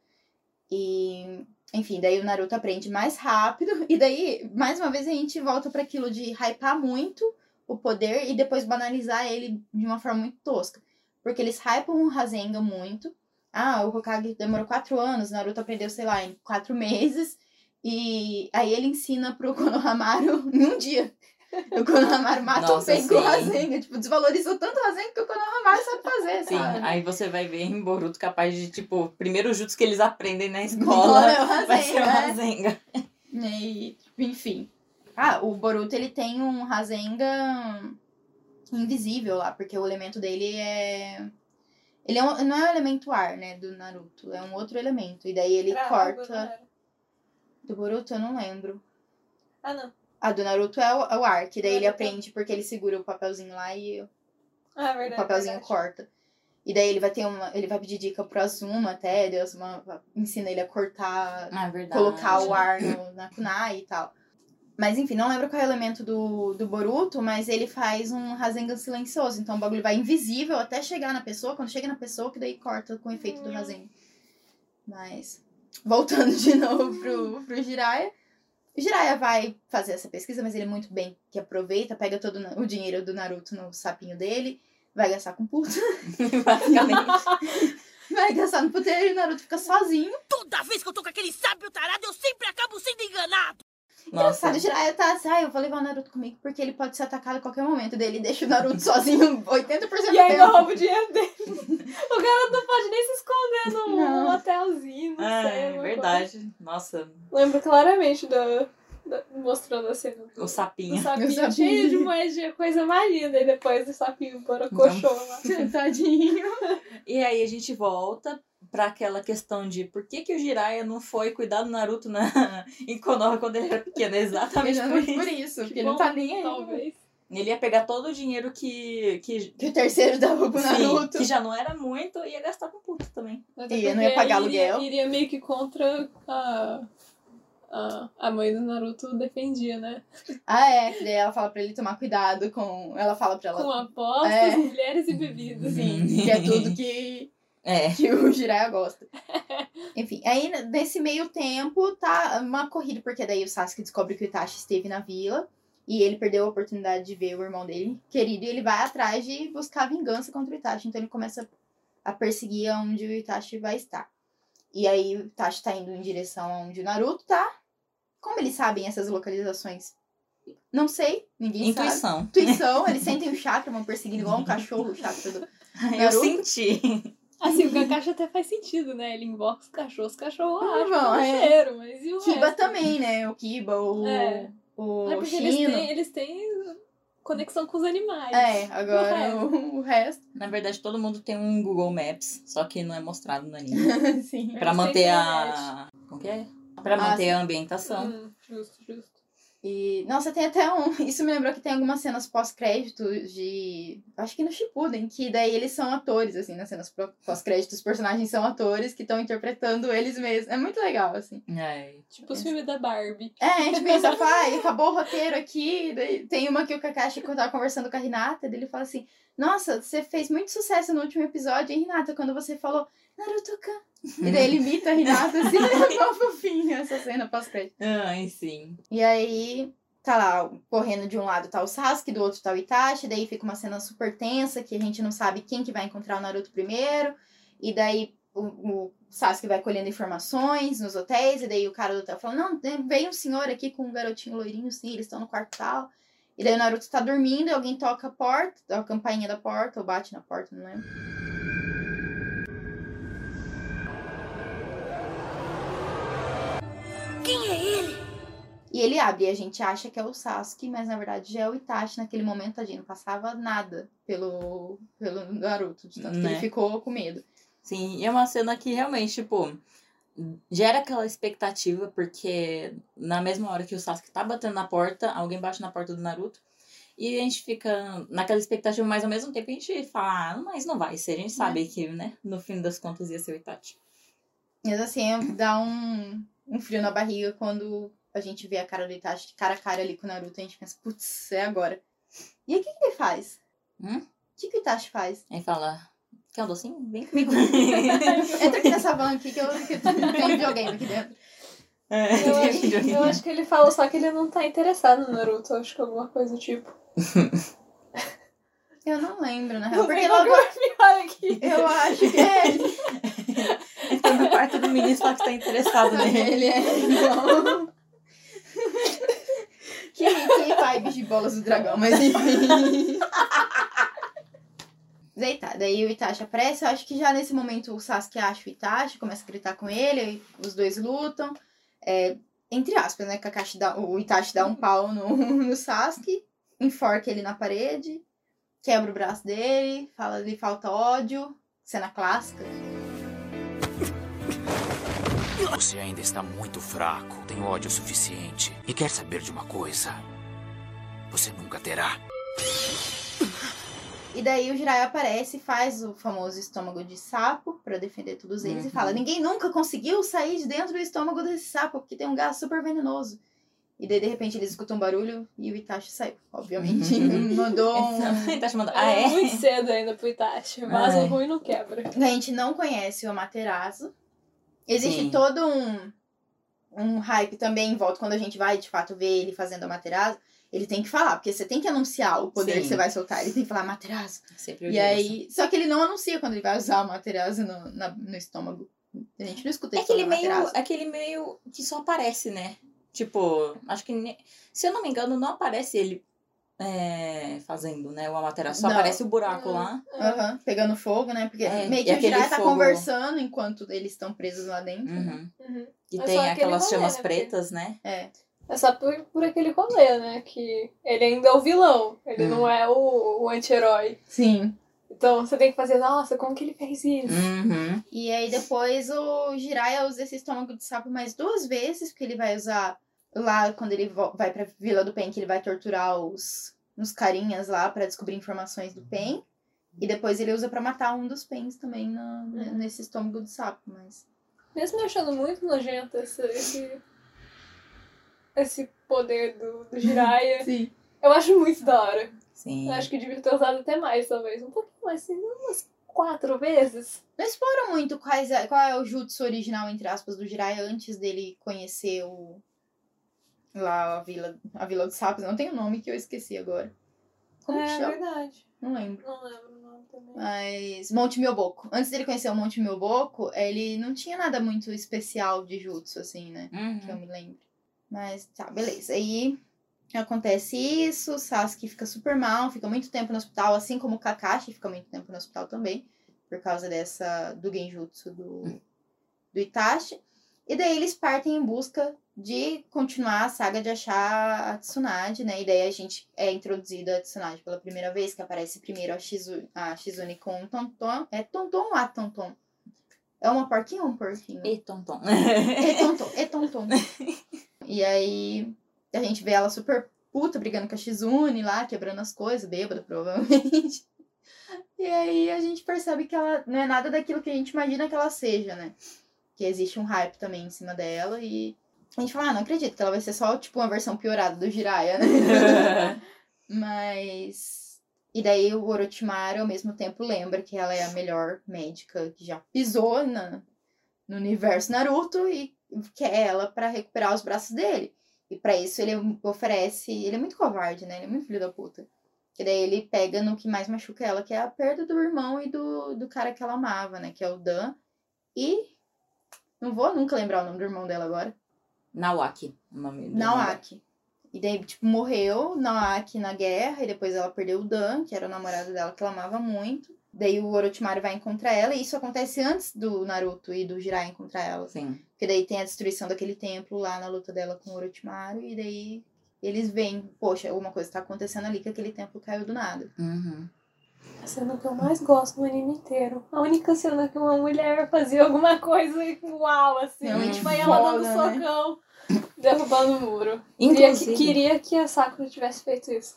E, enfim, daí o Naruto aprende mais rápido. E daí, mais uma vez, a gente volta para aquilo de hypar muito o poder e depois banalizar ele de uma forma muito tosca. Porque eles hypam o Rasenga muito. Ah, o Hokage demorou quatro anos, Naruto aprendeu, sei lá, em quatro meses. E aí ele ensina pro Konohamaru em um dia. O Konohamaru mata o Nossa, com o sim. Rasenga. Tipo, desvalorizou tanto o Rasenga que o Konohamaru sabe fazer, Sim, sabe? aí você vai ver em Boruto capaz de, tipo, primeiro jutsu que eles aprendem na Escola é o vai ser o Rasenga, Rasenga. E, enfim. Ah, o Boruto ele tem um Rasenga invisível lá, porque o elemento dele é. Ele é um- não é o elemento ar, né, do Naruto, é um outro elemento. E daí ele Era água, corta. era? Do Boruto eu não lembro. Ah, não. Ah, do Naruto é o, é o ar, que daí ele aprende porque ele segura o papelzinho lá e Ah, o verdade. papelzinho verdade. corta. E daí ele vai ter uma. Ele vai pedir dica pro Azuma até, Deus uma, ensina ele a cortar Ah, é verdade. colocar o ar no, na kunai e tal. Mas enfim, não lembro qual é o elemento do, do Boruto, mas ele faz um Rasengan silencioso. Então o bagulho vai invisível até chegar na pessoa. Quando chega na pessoa, que daí corta com o efeito do Hum. Rasengan. Mas, voltando de novo pro, pro Jiraiya. O Jiraiya vai fazer essa pesquisa, mas ele muito bem que aproveita, pega todo o dinheiro do Naruto no sapinho dele, vai gastar com puta, Basicamente. vai gastar no puteiro e o Naruto fica sozinho. Toda vez que eu tô com aquele sábio tarado, eu sempre acabo sendo enganado. Nossa. Engraçado, o Jiraiya tá assim, ah, eu vou levar o Naruto comigo porque ele pode ser atacado a qualquer momento. Daí ele deixa o Naruto sozinho 80% do E ainda tempo. rouba o dinheiro dele. o cara não pode nem se esconder num Não. hotelzinho, não sei. É, verdade. Nossa. coisa. Lembro claramente da, da- mostrando a cena do, O sapinho. O sapinho. cheio de moedinha, coisa mais linda. E depois o sapinho borocochô lá. Tadinho. E aí a gente volta pra aquela questão de por que, que o Jiraiya não foi cuidar do Naruto na... em Konoha quando ele era pequeno. É Exatamente por isso. por isso, porque Que ele não tá nem aí. Talvez. Ele ia pegar todo o dinheiro que, que, Que o terceiro dava pro sim, Naruto. que já não era muito e ia gastar com puta também. Até Ia, não ia pagar aí iria- aluguel. Iria meio que contra a, a, a mãe do Naruto defendia, né? Ah, é. Daí ela fala pra ele tomar cuidado com. Ela fala pra ela. Com apostas, É. mulheres e bebidas. Sim, que é tudo que, É. que o Jiraiya gosta. Enfim, aí nesse meio tempo tá uma corrida, porque daí o Sasuke descobre que o Itachi esteve na vila e ele perdeu a oportunidade de ver o irmão dele querido e ele vai atrás de buscar vingança contra o Itachi. Então ele começa a perseguir aonde o Itachi vai estar. E aí o Itachi tá indo em direção aonde o Naruto tá. Como eles sabem essas localizações? Não sei, ninguém sabe. Intuição. Intuição, eles sentem o chakra, vão perseguindo igual um cachorro o chakra do, Eu Naruto? senti. Assim, o Kakashi até faz sentido, né? Ele invoca os cachorros, os cachorros Ah, acham pelo é. cheiro, mas e o Kiba resto? também, né? O Kiba, o, É. o É porque eles têm, eles têm conexão com os animais. É, agora o o, o resto. Na verdade, todo mundo tem um Google Maps, só que não é mostrado no anime. Sim. Pra manter a. Como que é? Pra Ah, manter sim. a ambientação. Hum, justo, justo. E, nossa, tem até um. Isso me lembrou que tem algumas cenas pós-créditos de. Acho que no Shippuden, que daí eles são atores, assim, nas cenas pós-créditos, os personagens são atores que estão interpretando eles mesmos. É muito legal, assim. É. Tipo os filmes da Barbie. É, a gente pensa, pai, acabou o roteiro aqui. Daí tem uma que o Kakashi quando tava conversando com a daí ele fala assim: Nossa, você fez muito sucesso no último episódio, hein, Hinata? Quando você falou Naruto-kan. E daí ele imita a Hinata assim, é tão fofinho essa cena pós-crédito. Ai, sim. E aí, tá lá, correndo de um lado tá o Sasuke, do outro tá o Itachi, daí fica uma cena super tensa, que a gente não sabe quem que vai encontrar o Naruto primeiro, e daí o, o Sasuke vai colhendo informações nos hotéis, e daí o cara do hotel fala, não, tem- veio um senhor aqui com um garotinho loirinho, sim, eles estão no quarto tal. E daí o Naruto tá dormindo, e alguém toca a porta, a campainha da porta, ou bate na porta, não lembro. Quem é ele? E ele abre, e a gente acha que é o Sasuke, mas na verdade já é o Itachi. Naquele momento, tadinho, não passava nada pelo, pelo Naruto, de tanto que Né? ele ficou com medo. Sim, e é uma cena que realmente, tipo, gera aquela expectativa, porque na mesma hora que o Sasuke tá batendo na porta, alguém bate na porta do Naruto. E a gente fica naquela expectativa, mas ao mesmo tempo a gente fala, ah, mas não vai ser. A gente sabe que, né, no fim das contas ia ser o Itachi. Mas assim, dá um, um frio na barriga quando a gente vê a cara do Itachi cara a cara ali com o Naruto. A gente pensa, putz, é agora. E aí o que, que ele faz? Hum? O que, que o Itachi faz? Aí fala, quer um docinho? Vem comigo. Entra aqui nessa van aqui que eu que tem videogame aqui dentro. É, Eu acho, eu acho que ele fala só que ele não tá interessado no Naruto. Acho que alguma coisa do tipo. Eu não lembro, na real. Porque logo, eu acho que é Ele tá no quarto do menino só que tá interessado nele. Ele é igual. que, que vibes de bolas do dragão, mas enfim. Daí daí o Itachi aparece, eu acho que já nesse momento o Sasuke acha o Itachi, começa a gritar com ele, os dois lutam. É, entre aspas, né? Kakashi dá, o Itachi dá um pau no, no Sasuke, enforca ele na parede, quebra o braço dele, fala lhe falta ódio, cena clássica. Você ainda está muito fraco, tem ódio suficiente. E quer saber de uma coisa? Você nunca terá. E daí o Jiraiya aparece e faz o famoso estômago de sapo pra defender todos eles e Uhum. fala: ninguém nunca conseguiu sair de dentro do estômago desse sapo, porque tem um gás super venenoso. E daí, de repente, eles escutam um barulho e o Itachi saiu. Obviamente, Uhum. mandou um... Ele tá chamando, ah, é? muito cedo ainda pro Itachi. Mas Ai. o ruim não quebra. A gente não conhece o Amaterasu. Existe Sim. todo um, um hype também em volta quando a gente vai, de fato, ver ele fazendo o Amaterasu. Ele tem que falar, porque você tem que anunciar o poder Sim. que você vai soltar. Ele tem que falar Amaterasu. Sempre E aí, só que ele não anuncia quando ele vai usar o Materazo no, na- no estômago. A gente não escuta É aquele meio, aquele meio que só aparece, né? Tipo, acho que, se eu não me engano, não aparece ele é, fazendo, né? O Amaterasu. Só Não. aparece o buraco Hum. lá. Aham, pegando fogo, né? Porque É, meio e que o Jiraiya tá conversando enquanto eles estão presos lá dentro. né? Uhum. Uhum. E tem aquelas rolê, chamas né, pretas, né? É. É só por, por aquele rolê, né? Que ele ainda é o vilão. Ele não é o, o anti-herói. Sim. Então você tem que fazer, nossa, como que ele fez isso? Uhum. E aí depois o Jiraiya usa esse estômago de sapo mais duas vezes, porque ele vai usar lá quando ele vai pra Vila do Pen, que ele vai torturar os, os carinhas lá pra descobrir informações do Pen. E depois ele usa pra matar um dos Pens também na- Uhum. nesse estômago de sapo, mas. Mesmo achando muito nojento esse, esse, esse poder do, do Jiraiya, Sim. eu acho muito da hora. Sim. Eu acho que devia ter usado até mais, talvez. Um pouquinho mais, assim, umas quatro vezes. Não exploram muito quais é, qual é o jutsu original, entre aspas, do Jiraiya antes dele conhecer o. Lá a Vila, a Vila dos Sapos. Não tem o nome que eu esqueci agora. Como que é chama? verdade. Não lembro. Não lembro o nome também. Mas Monte Mioboco. Antes dele conhecer o Monte Mioboco, ele não tinha nada muito especial de jutsu, assim, né? Que eu Uhum. me lembro. Mas tá, beleza. Aí acontece isso, Sasuke fica super mal, fica muito tempo no hospital, assim como o Kakashi fica muito tempo no hospital também, por causa dessa do genjutsu do, do Itachi. E daí eles partem em busca de continuar a saga de achar a Tsunade, né? E daí a gente é introduzido a Tsunade pela primeira vez, que aparece primeiro a, Shizu, a Shizune com o Tonton. É Tonton ou a Tonton? É uma porquinha ou um porquinho? E tonton. É tonton, é tonton. e aí a gente vê ela super puta brigando com a Shizune lá, quebrando as coisas, bêbada, provavelmente. E aí a gente percebe que ela não é nada daquilo que a gente imagina que ela seja, né? Que existe um hype também em cima dela e a gente fala, ah, não acredito que ela vai ser só, tipo, uma versão piorada do Jiraiya, né? Mas. E daí o Orochimaru, ao mesmo tempo, lembra que ela é a melhor médica que já pisou na, no universo Naruto e quer ela pra recuperar os braços dele. E pra isso ele oferece. Ele é muito covarde, né? Ele é muito filho da puta. Que daí ele pega no que mais machuca ela, que é a perda do irmão e do, do cara que ela amava, né? Que é o Dan. E. Não vou nunca lembrar o nome do irmão dela agora. Nawaki. o nome do Naoaki. E daí, tipo, morreu Naoaki na guerra, e depois ela perdeu o Dan, que era o namorado dela que ela amava muito. Daí o Orochimaru vai encontrar ela, e isso acontece antes do Naruto e do Jiraiya encontrar ela. Sim. Porque daí tem a destruição daquele templo lá na luta dela com o Orochimaru, e daí eles veem, poxa, alguma coisa tá acontecendo ali que aquele templo caiu do nada. Uhum. A cena que eu mais gosto no anime inteiro. A única cena que uma mulher fazia alguma coisa uau, assim. Realmente tipo, aí ela dando né? socão, derrubando o muro. Queria que, Inclusive. queria que a Sakura tivesse feito isso.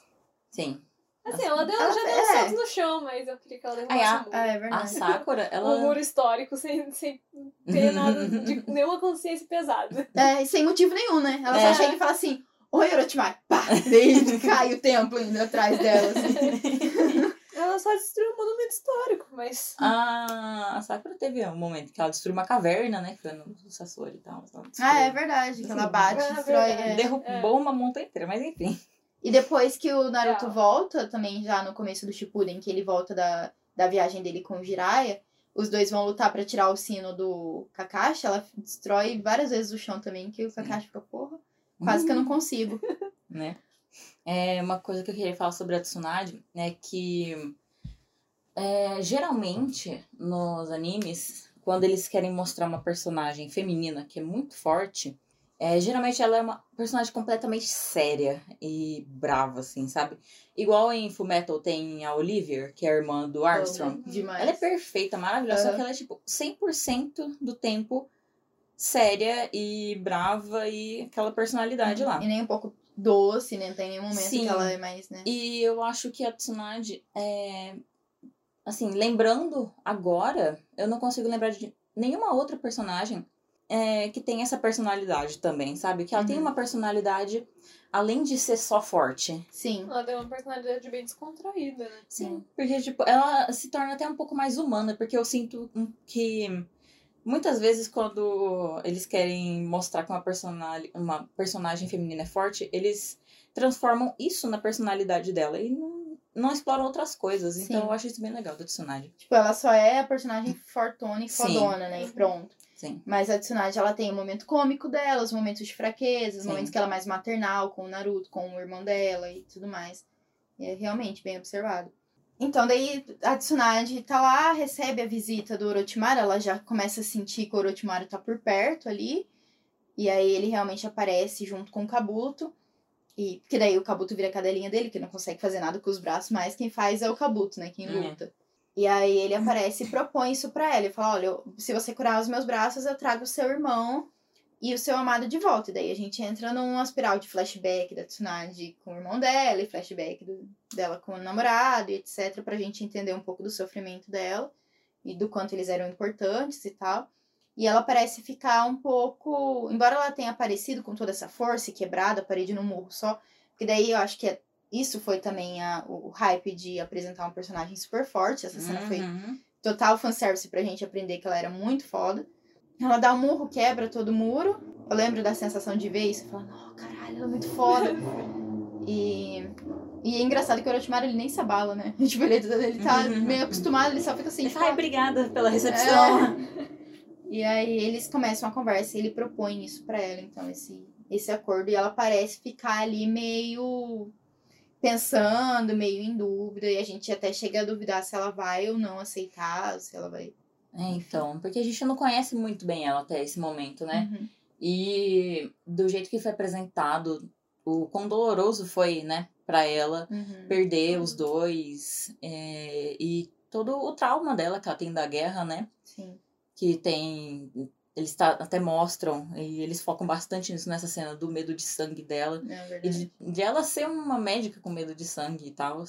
Sim. Assim, ela, deu, Ela- já deu é. socos no chão, mas eu queria que ela derrubasse o muro. Ah, é A. Sakura, Um ela. muro histórico sem, sem ter nada de nenhuma consciência pesada. É, e sem motivo nenhum, né? Ela É. só chega e fala assim, Oi, Orochimaru! Pá! Daí cai o templo ainda atrás dela, assim. Ela só destruiu um monumento histórico, mas. A, a Sakura teve um momento que ela destruiu uma caverna, né? Que foi no Sasori e tal. Ela Ah, é verdade, que ela Sim. bate, É destrói. é. Derrubou uma montanha inteira, mas enfim. E depois que o Naruto volta, também já no começo do Shippuden, que ele volta da, da viagem dele com o Jiraiya, os dois vão lutar pra tirar o sino do Kakashi, ela destrói várias vezes o chão também, que o Kakashi fica, porra, quase que eu não consigo. né? É, uma coisa que eu queria falar sobre a Tsunade é que é, geralmente nos animes, quando eles querem mostrar uma personagem feminina que é muito forte, é, geralmente ela é uma personagem completamente séria e brava, assim, sabe? Igual em Fullmetal tem a Olivia, que é a irmã do Armstrong. Ela é perfeita, maravilhosa, só Aham. que ela é, tipo, 100% do tempo séria e brava e aquela personalidade lá. E nem um pouco doce, nem tem nenhum momento Sim. que ela é mais, né? E eu acho que a Tsunade é. Assim, lembrando agora, eu não consigo lembrar de nenhuma outra personagem é, que tem essa personalidade também, sabe? Que ela tem Uhum. uma personalidade além de ser só forte. Sim. Ela tem uma personalidade bem descontraída, né? Sim. Porque, tipo, ela se torna até um pouco mais humana, porque eu sinto que muitas vezes quando eles querem mostrar que uma, personali uma personagem feminina é forte, eles transformam isso na personalidade dela e não, não exploram outras coisas. Então Sim. eu acho isso bem legal da Tsunade. Tipo, ela só é a personagem fortona e Sim. fodona, né? E pronto. Sim. Mas a Tsunade, ela tem o momento cômico dela, os momentos de fraqueza, os Sim. momentos que ela é mais maternal com o Naruto, com o irmão dela e tudo mais. E é realmente bem observado. Então, daí a Tsunade tá lá, recebe a visita do Orochimaru, ela já começa a sentir que o Orochimaru tá por perto ali. E aí ele realmente aparece junto com o Kabuto. E, porque daí o Kabuto vira a cadelinha dele, que não consegue fazer nada com os braços, mas quem faz é o Kabuto, né? Quem É. luta. E aí ele aparece e propõe isso pra ela. Ele fala, olha, eu- se você curar os meus braços, eu trago o seu irmão e o seu amado de volta. E daí a gente entra numa espiral de flashback da Tsunade com o irmão dela, e flashback do- dela com o namorado, e etc. Pra gente entender um pouco do sofrimento dela e do quanto eles eram importantes e tal. E ela parece ficar um pouco. Embora ela tenha aparecido com toda essa força e quebrado a parede no murro só. Porque daí eu acho que é- isso foi também a- o hype de apresentar um personagem super forte. Essa cena foi Uhum. total fanservice pra gente aprender que ela era muito foda. Ela dá um murro, quebra todo o muro. Eu lembro da sensação de ver isso e falar, não, caralho, ela é muito foda. e, e é engraçado que o Orochimaru ele nem se abala, né? Tipo, ele, ele tá Uhum. meio acostumado, ele só fica assim, tipo, Ai, obrigada pela recepção. e aí eles começam a conversa e ele propõe isso pra ela, então, esse, esse acordo. E ela parece ficar ali meio pensando, meio em dúvida. E a gente até chega a duvidar se ela vai ou não aceitar, se ela vai. É, então, porque a gente não conhece muito bem ela até esse momento, né? Uhum. E do jeito que foi apresentado, o quão doloroso foi, né, pra ela Uhum. perder os dois é, e todo o trauma dela que ela tem da guerra, né? Sim. Que tem. Eles tá- até mostram, e eles focam bastante nisso nessa cena do medo de sangue dela. É E verdade. de, de ela ser uma médica com medo de sangue e tal.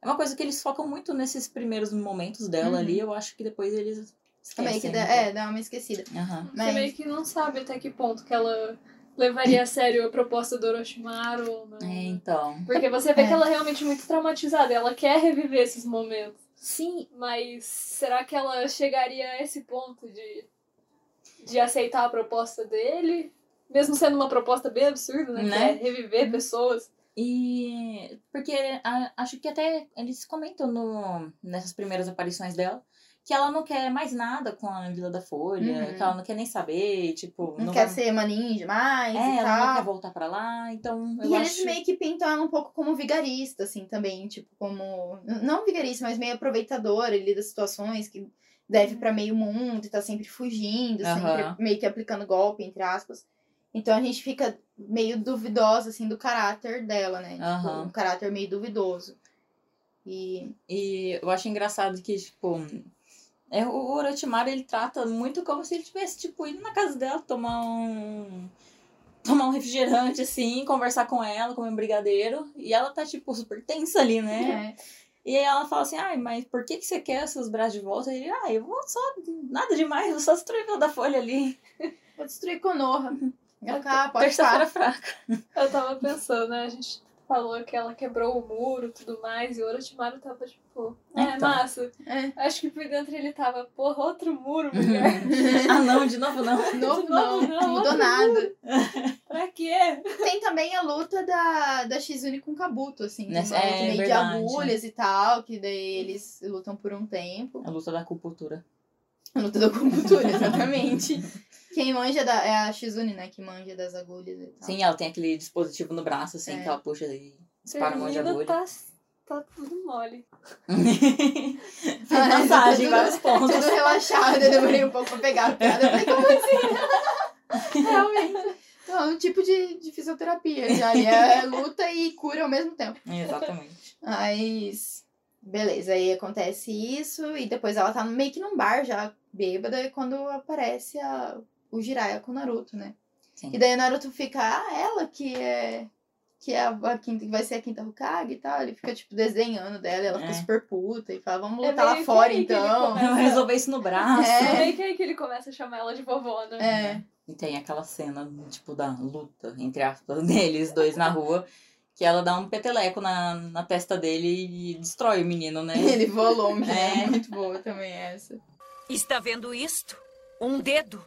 É uma coisa que eles focam muito nesses primeiros momentos dela Uhum. ali. Eu acho que depois eles Também que esquecem. dá, é, dá uma esquecida. pouco. Aham. Você Mas- meio que não sabe até que ponto que ela levaria a sério a proposta do Orochimaru não. É, né? então. Porque você vê É. que ela é realmente muito traumatizada, ela quer reviver esses momentos. Sim, Mas será que ela chegaria a esse ponto de, de aceitar a proposta dele? Mesmo sendo uma proposta bem absurda, né? Né? é reviver pessoas. E porque a- acho que até eles comentam no, nessas primeiras aparições dela que ela não quer mais nada com a Vila da Folha, Uhum. que ela não quer nem saber, tipo, Não, não quer vai- ser uma ninja mais É, ela não tal. quer voltar pra lá, então E acho eles meio que pintam ela um pouco como vigarista, assim, também. Tipo, como. Não vigarista, mas meio aproveitadora ali das situações, que deve pra meio mundo e tá sempre fugindo, Aham. sempre meio que aplicando golpe, entre aspas. Então a gente fica meio duvidosa, assim, do caráter dela, né? Tipo, um caráter meio duvidoso. E. E eu acho engraçado que, tipo, é, o Orochimaru, ele trata muito como se ele tivesse, tipo, indo na casa dela tomar um... Tomar um refrigerante, assim, conversar com ela, comer um brigadeiro. E ela tá, tipo, super tensa ali, né? É. E aí ela fala assim, ai, mas por que, que você quer seus braços de volta? E ele, ah, eu vou só, nada demais, vou só destruir o da folha ali. Vou destruir Konoha. Ah, pode Terça-feira fraca. Eu tava pensando, né? A gente falou que ela quebrou o muro e tudo mais, e o Orochimaru tava tipo, é, Então. massa. É. Acho que por dentro ele tava, porra, outro muro, mulher. ah, não, de novo não. De novo, De não, novo, não, não mudou nada. pra quê? Tem também a luta da, da Shizune com o Kabuto, assim. Nessa- é, meio verdade. de agulhas e tal, que daí eles lutam por um tempo. A luta da acupuntura. A luta da acupuntura, exatamente. Quem manja da, é a Shizune, né? Que manja das agulhas e tal. Sim, ela tem aquele dispositivo no braço, assim, É. que ela puxa e dispara um monte de agulha. tá, tá tudo mole. Fez massagem em vários pontos. Tudo relaxado, eu demorei um pouco pra pegar a piada. Eu falei, como assim? Realmente. Então, é um tipo de, de fisioterapia já. E é luta e cura ao mesmo tempo. Exatamente. Mas. Beleza, aí acontece isso. E depois ela tá meio que num bar já, bêbada, e quando aparece a, o Jiraiya com o Naruto, né? Sim. E daí o Naruto fica, ah, ela que é. Que é a, a quinta, que vai ser a quinta Hokage e tal. Ele fica, tipo, desdenhando dela, ela fica É. super puta e fala, vamos É lutar lá meio fora então. começa. Vou resolver isso no braço. É. É meio que aí que ele começa a chamar ela de vovó, né? É. E tem aquela cena, tipo, da luta, entre aspas, deles dois na rua, que ela dá um peteleco na, na testa dele e destrói o menino, né? Ele voa longe, né? É. Muito boa também essa. Está vendo isto? Um dedo.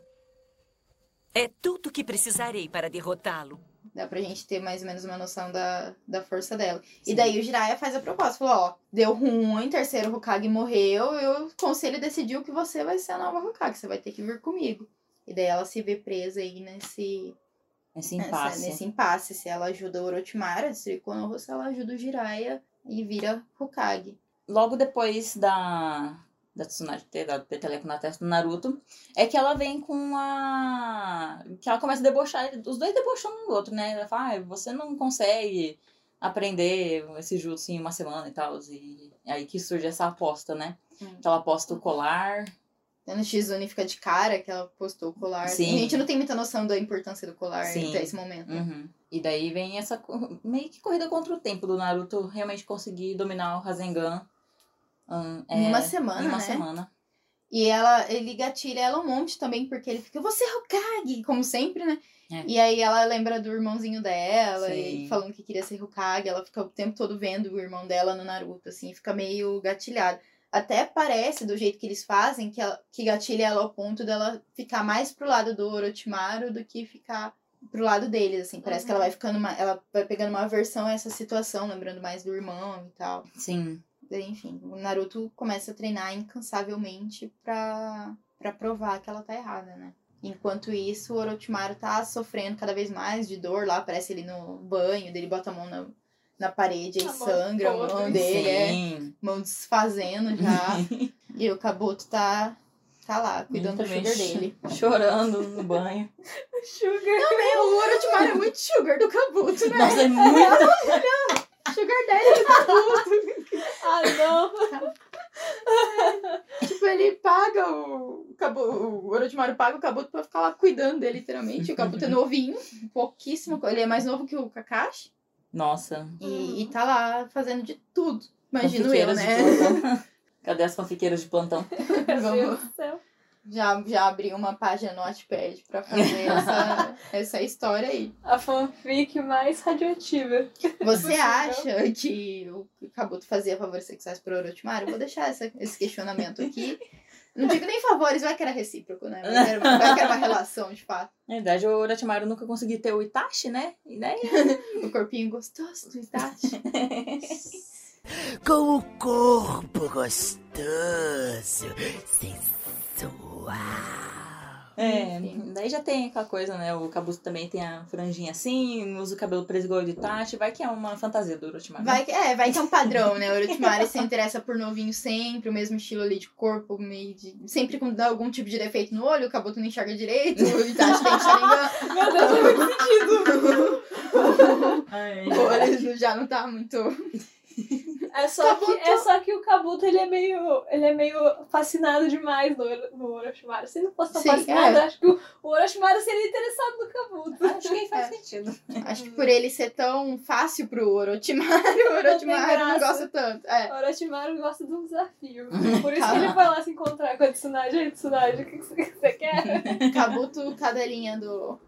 É tudo que precisarei para derrotá-lo. Dá pra gente ter mais ou menos uma noção da, da força dela. E Sim. daí o Jiraiya faz a proposta. Falou, ó, deu ruim, terceiro Hokage morreu, eu, o conselho decidiu que você vai ser a nova Hokage, você vai ter que vir comigo. E daí ela se vê presa aí nesse, Esse nessa- impasse. nesse impasse. Se ela ajuda o Orochimaru se ela ajuda o Jiraiya e vira Hokage. Logo depois da, da Tsunade ter dado peteleco na testa do Naruto, é que ela vem com a. que ela começa a debochar, os dois debochando um do outro, né? Ela fala, ah, você não consegue aprender esse jutsu em uma semana e tal. E aí que surge essa aposta, né? Hum. Que ela aposta o colar. No X-Uni fica de cara que ela postou o colar. Sim. A gente não tem muita noção da importância do colar Sim. até esse momento. Uhum. E daí vem essa meio que corrida contra o tempo do Naruto realmente conseguir dominar o Rasengan. Em é, uma semana, Em uma né? semana. E ela, ele gatilha ela um monte também, porque ele fica, você é Hokage, como sempre, né? É. E aí ela lembra do irmãozinho dela, Sim. e falando que queria ser Hokage, ela fica o tempo todo vendo o irmão dela no Naruto, assim, fica meio gatilhada. Até parece, do jeito que eles fazem, que, ela, que gatilha ela ao ponto dela ficar mais pro lado do Orochimaru do que ficar pro lado deles, assim. Parece que ela vai ficando, uma, ela vai pegando uma aversão a essa situação, lembrando mais do irmão e tal. Sim. Enfim, o Naruto começa a treinar incansavelmente pra, pra provar que ela tá errada, né? Enquanto isso, o Orochimaru tá sofrendo cada vez mais de dor lá, parece ele no banho, dele bota a mão na, na parede e sangra a mão dele, é, mão desfazendo já. e o Kabuto tá, tá lá, cuidando do sugar dele. Chorando no banho. Sugar. Também, o Orochimaru é muito sugar do Kabuto, né? Nossa, é muito. Sugar daddy do Kabuto. Ah, não. Tipo, ele paga o. Kabu- O Orochimaru paga o Kabuto pra ficar lá cuidando dele, literalmente. O Kabuto é novinho, pouquíssimo. Ele é mais novo que o Kakashi. Nossa. E, e tá lá fazendo de tudo. Imagino eu, né? Cadê as fanfiqueiras de plantão? Meu Vamos. Deus do céu. Já, já abri uma página no Notepad pra fazer essa, essa história aí. A fanfic mais radioativa. Você acha que o Kabuto fazia favores sexuais pro Orochimaru? Eu vou deixar essa, esse questionamento aqui. Não digo nem favores, vai que era recíproco, né? Vai que era, vai que era uma relação, de fato. Na verdade, o Orochimaru nunca conseguiu ter o Itachi, né? E daí... O corpinho gostoso do Itachi. Com o corpo gostoso, sensual. É, Enfim. daí já tem aquela coisa, né? O Kabuto também tem a franjinha assim, usa o cabelo preso igual o de Itachi. Vai que é uma fantasia do Orochimaru. Vai que, é, vai que é um padrão, né? O Orochimaru se interessa por novinho sempre, o mesmo estilo ali de corpo, meio de... Sempre com algum tipo de defeito no olho, o Kabuto não enxerga direito, o Itachi tem Sharingan, Meu Deus, faz muito sentido. O olho já não tá muito... É só, que, é só que o Kabuto, ele é meio, ele é meio fascinado demais no, no Orochimaru. Se ele não fosse tão Sim, fascinado, é. acho que o, o Orochimaru seria interessado no Kabuto. Acho que faz É. sentido. Acho que por ele ser tão fácil pro Orochimaru, o Orochimaru não graça. gosta tanto. É. O Orochimaru gosta de um desafio. Por isso Tá. que ele foi lá se encontrar com a Tsunade. Ei, Tsunade, o que que você, que você quer? Kabuto, cadelinha do,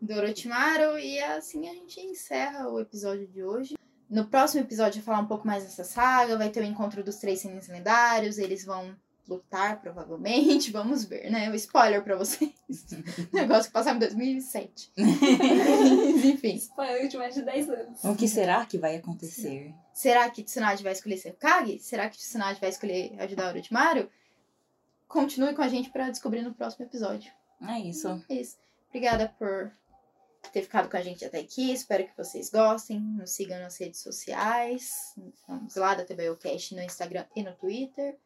do Orochimaru. E assim a gente encerra o episódio de hoje. No próximo episódio, vai falar um pouco mais dessa saga. Vai ter o encontro dos três Senins lendários. Eles vão lutar, provavelmente. Vamos ver, né? O spoiler pra vocês. Negócio que passava em 2007. Mas, Enfim. Spoiler de mais de 10 anos. O que será que vai acontecer? Será que Tsunade vai escolher ser Hokage? Será que Tsunade vai escolher ajudar o Orochimaru? Continue com a gente pra descobrir no próximo episódio. É isso. É isso. Obrigada por ter ficado com a gente até aqui. Espero que vocês gostem. Nos sigam nas redes sociais. Vamos lá da TBUcast no Instagram e no Twitter.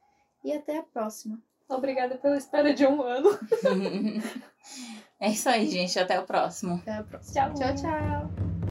E até a próxima. Obrigada pela espera de um ano. é isso aí, gente. Até o próximo. Até a próxima. Tchau. Tchau, tchau.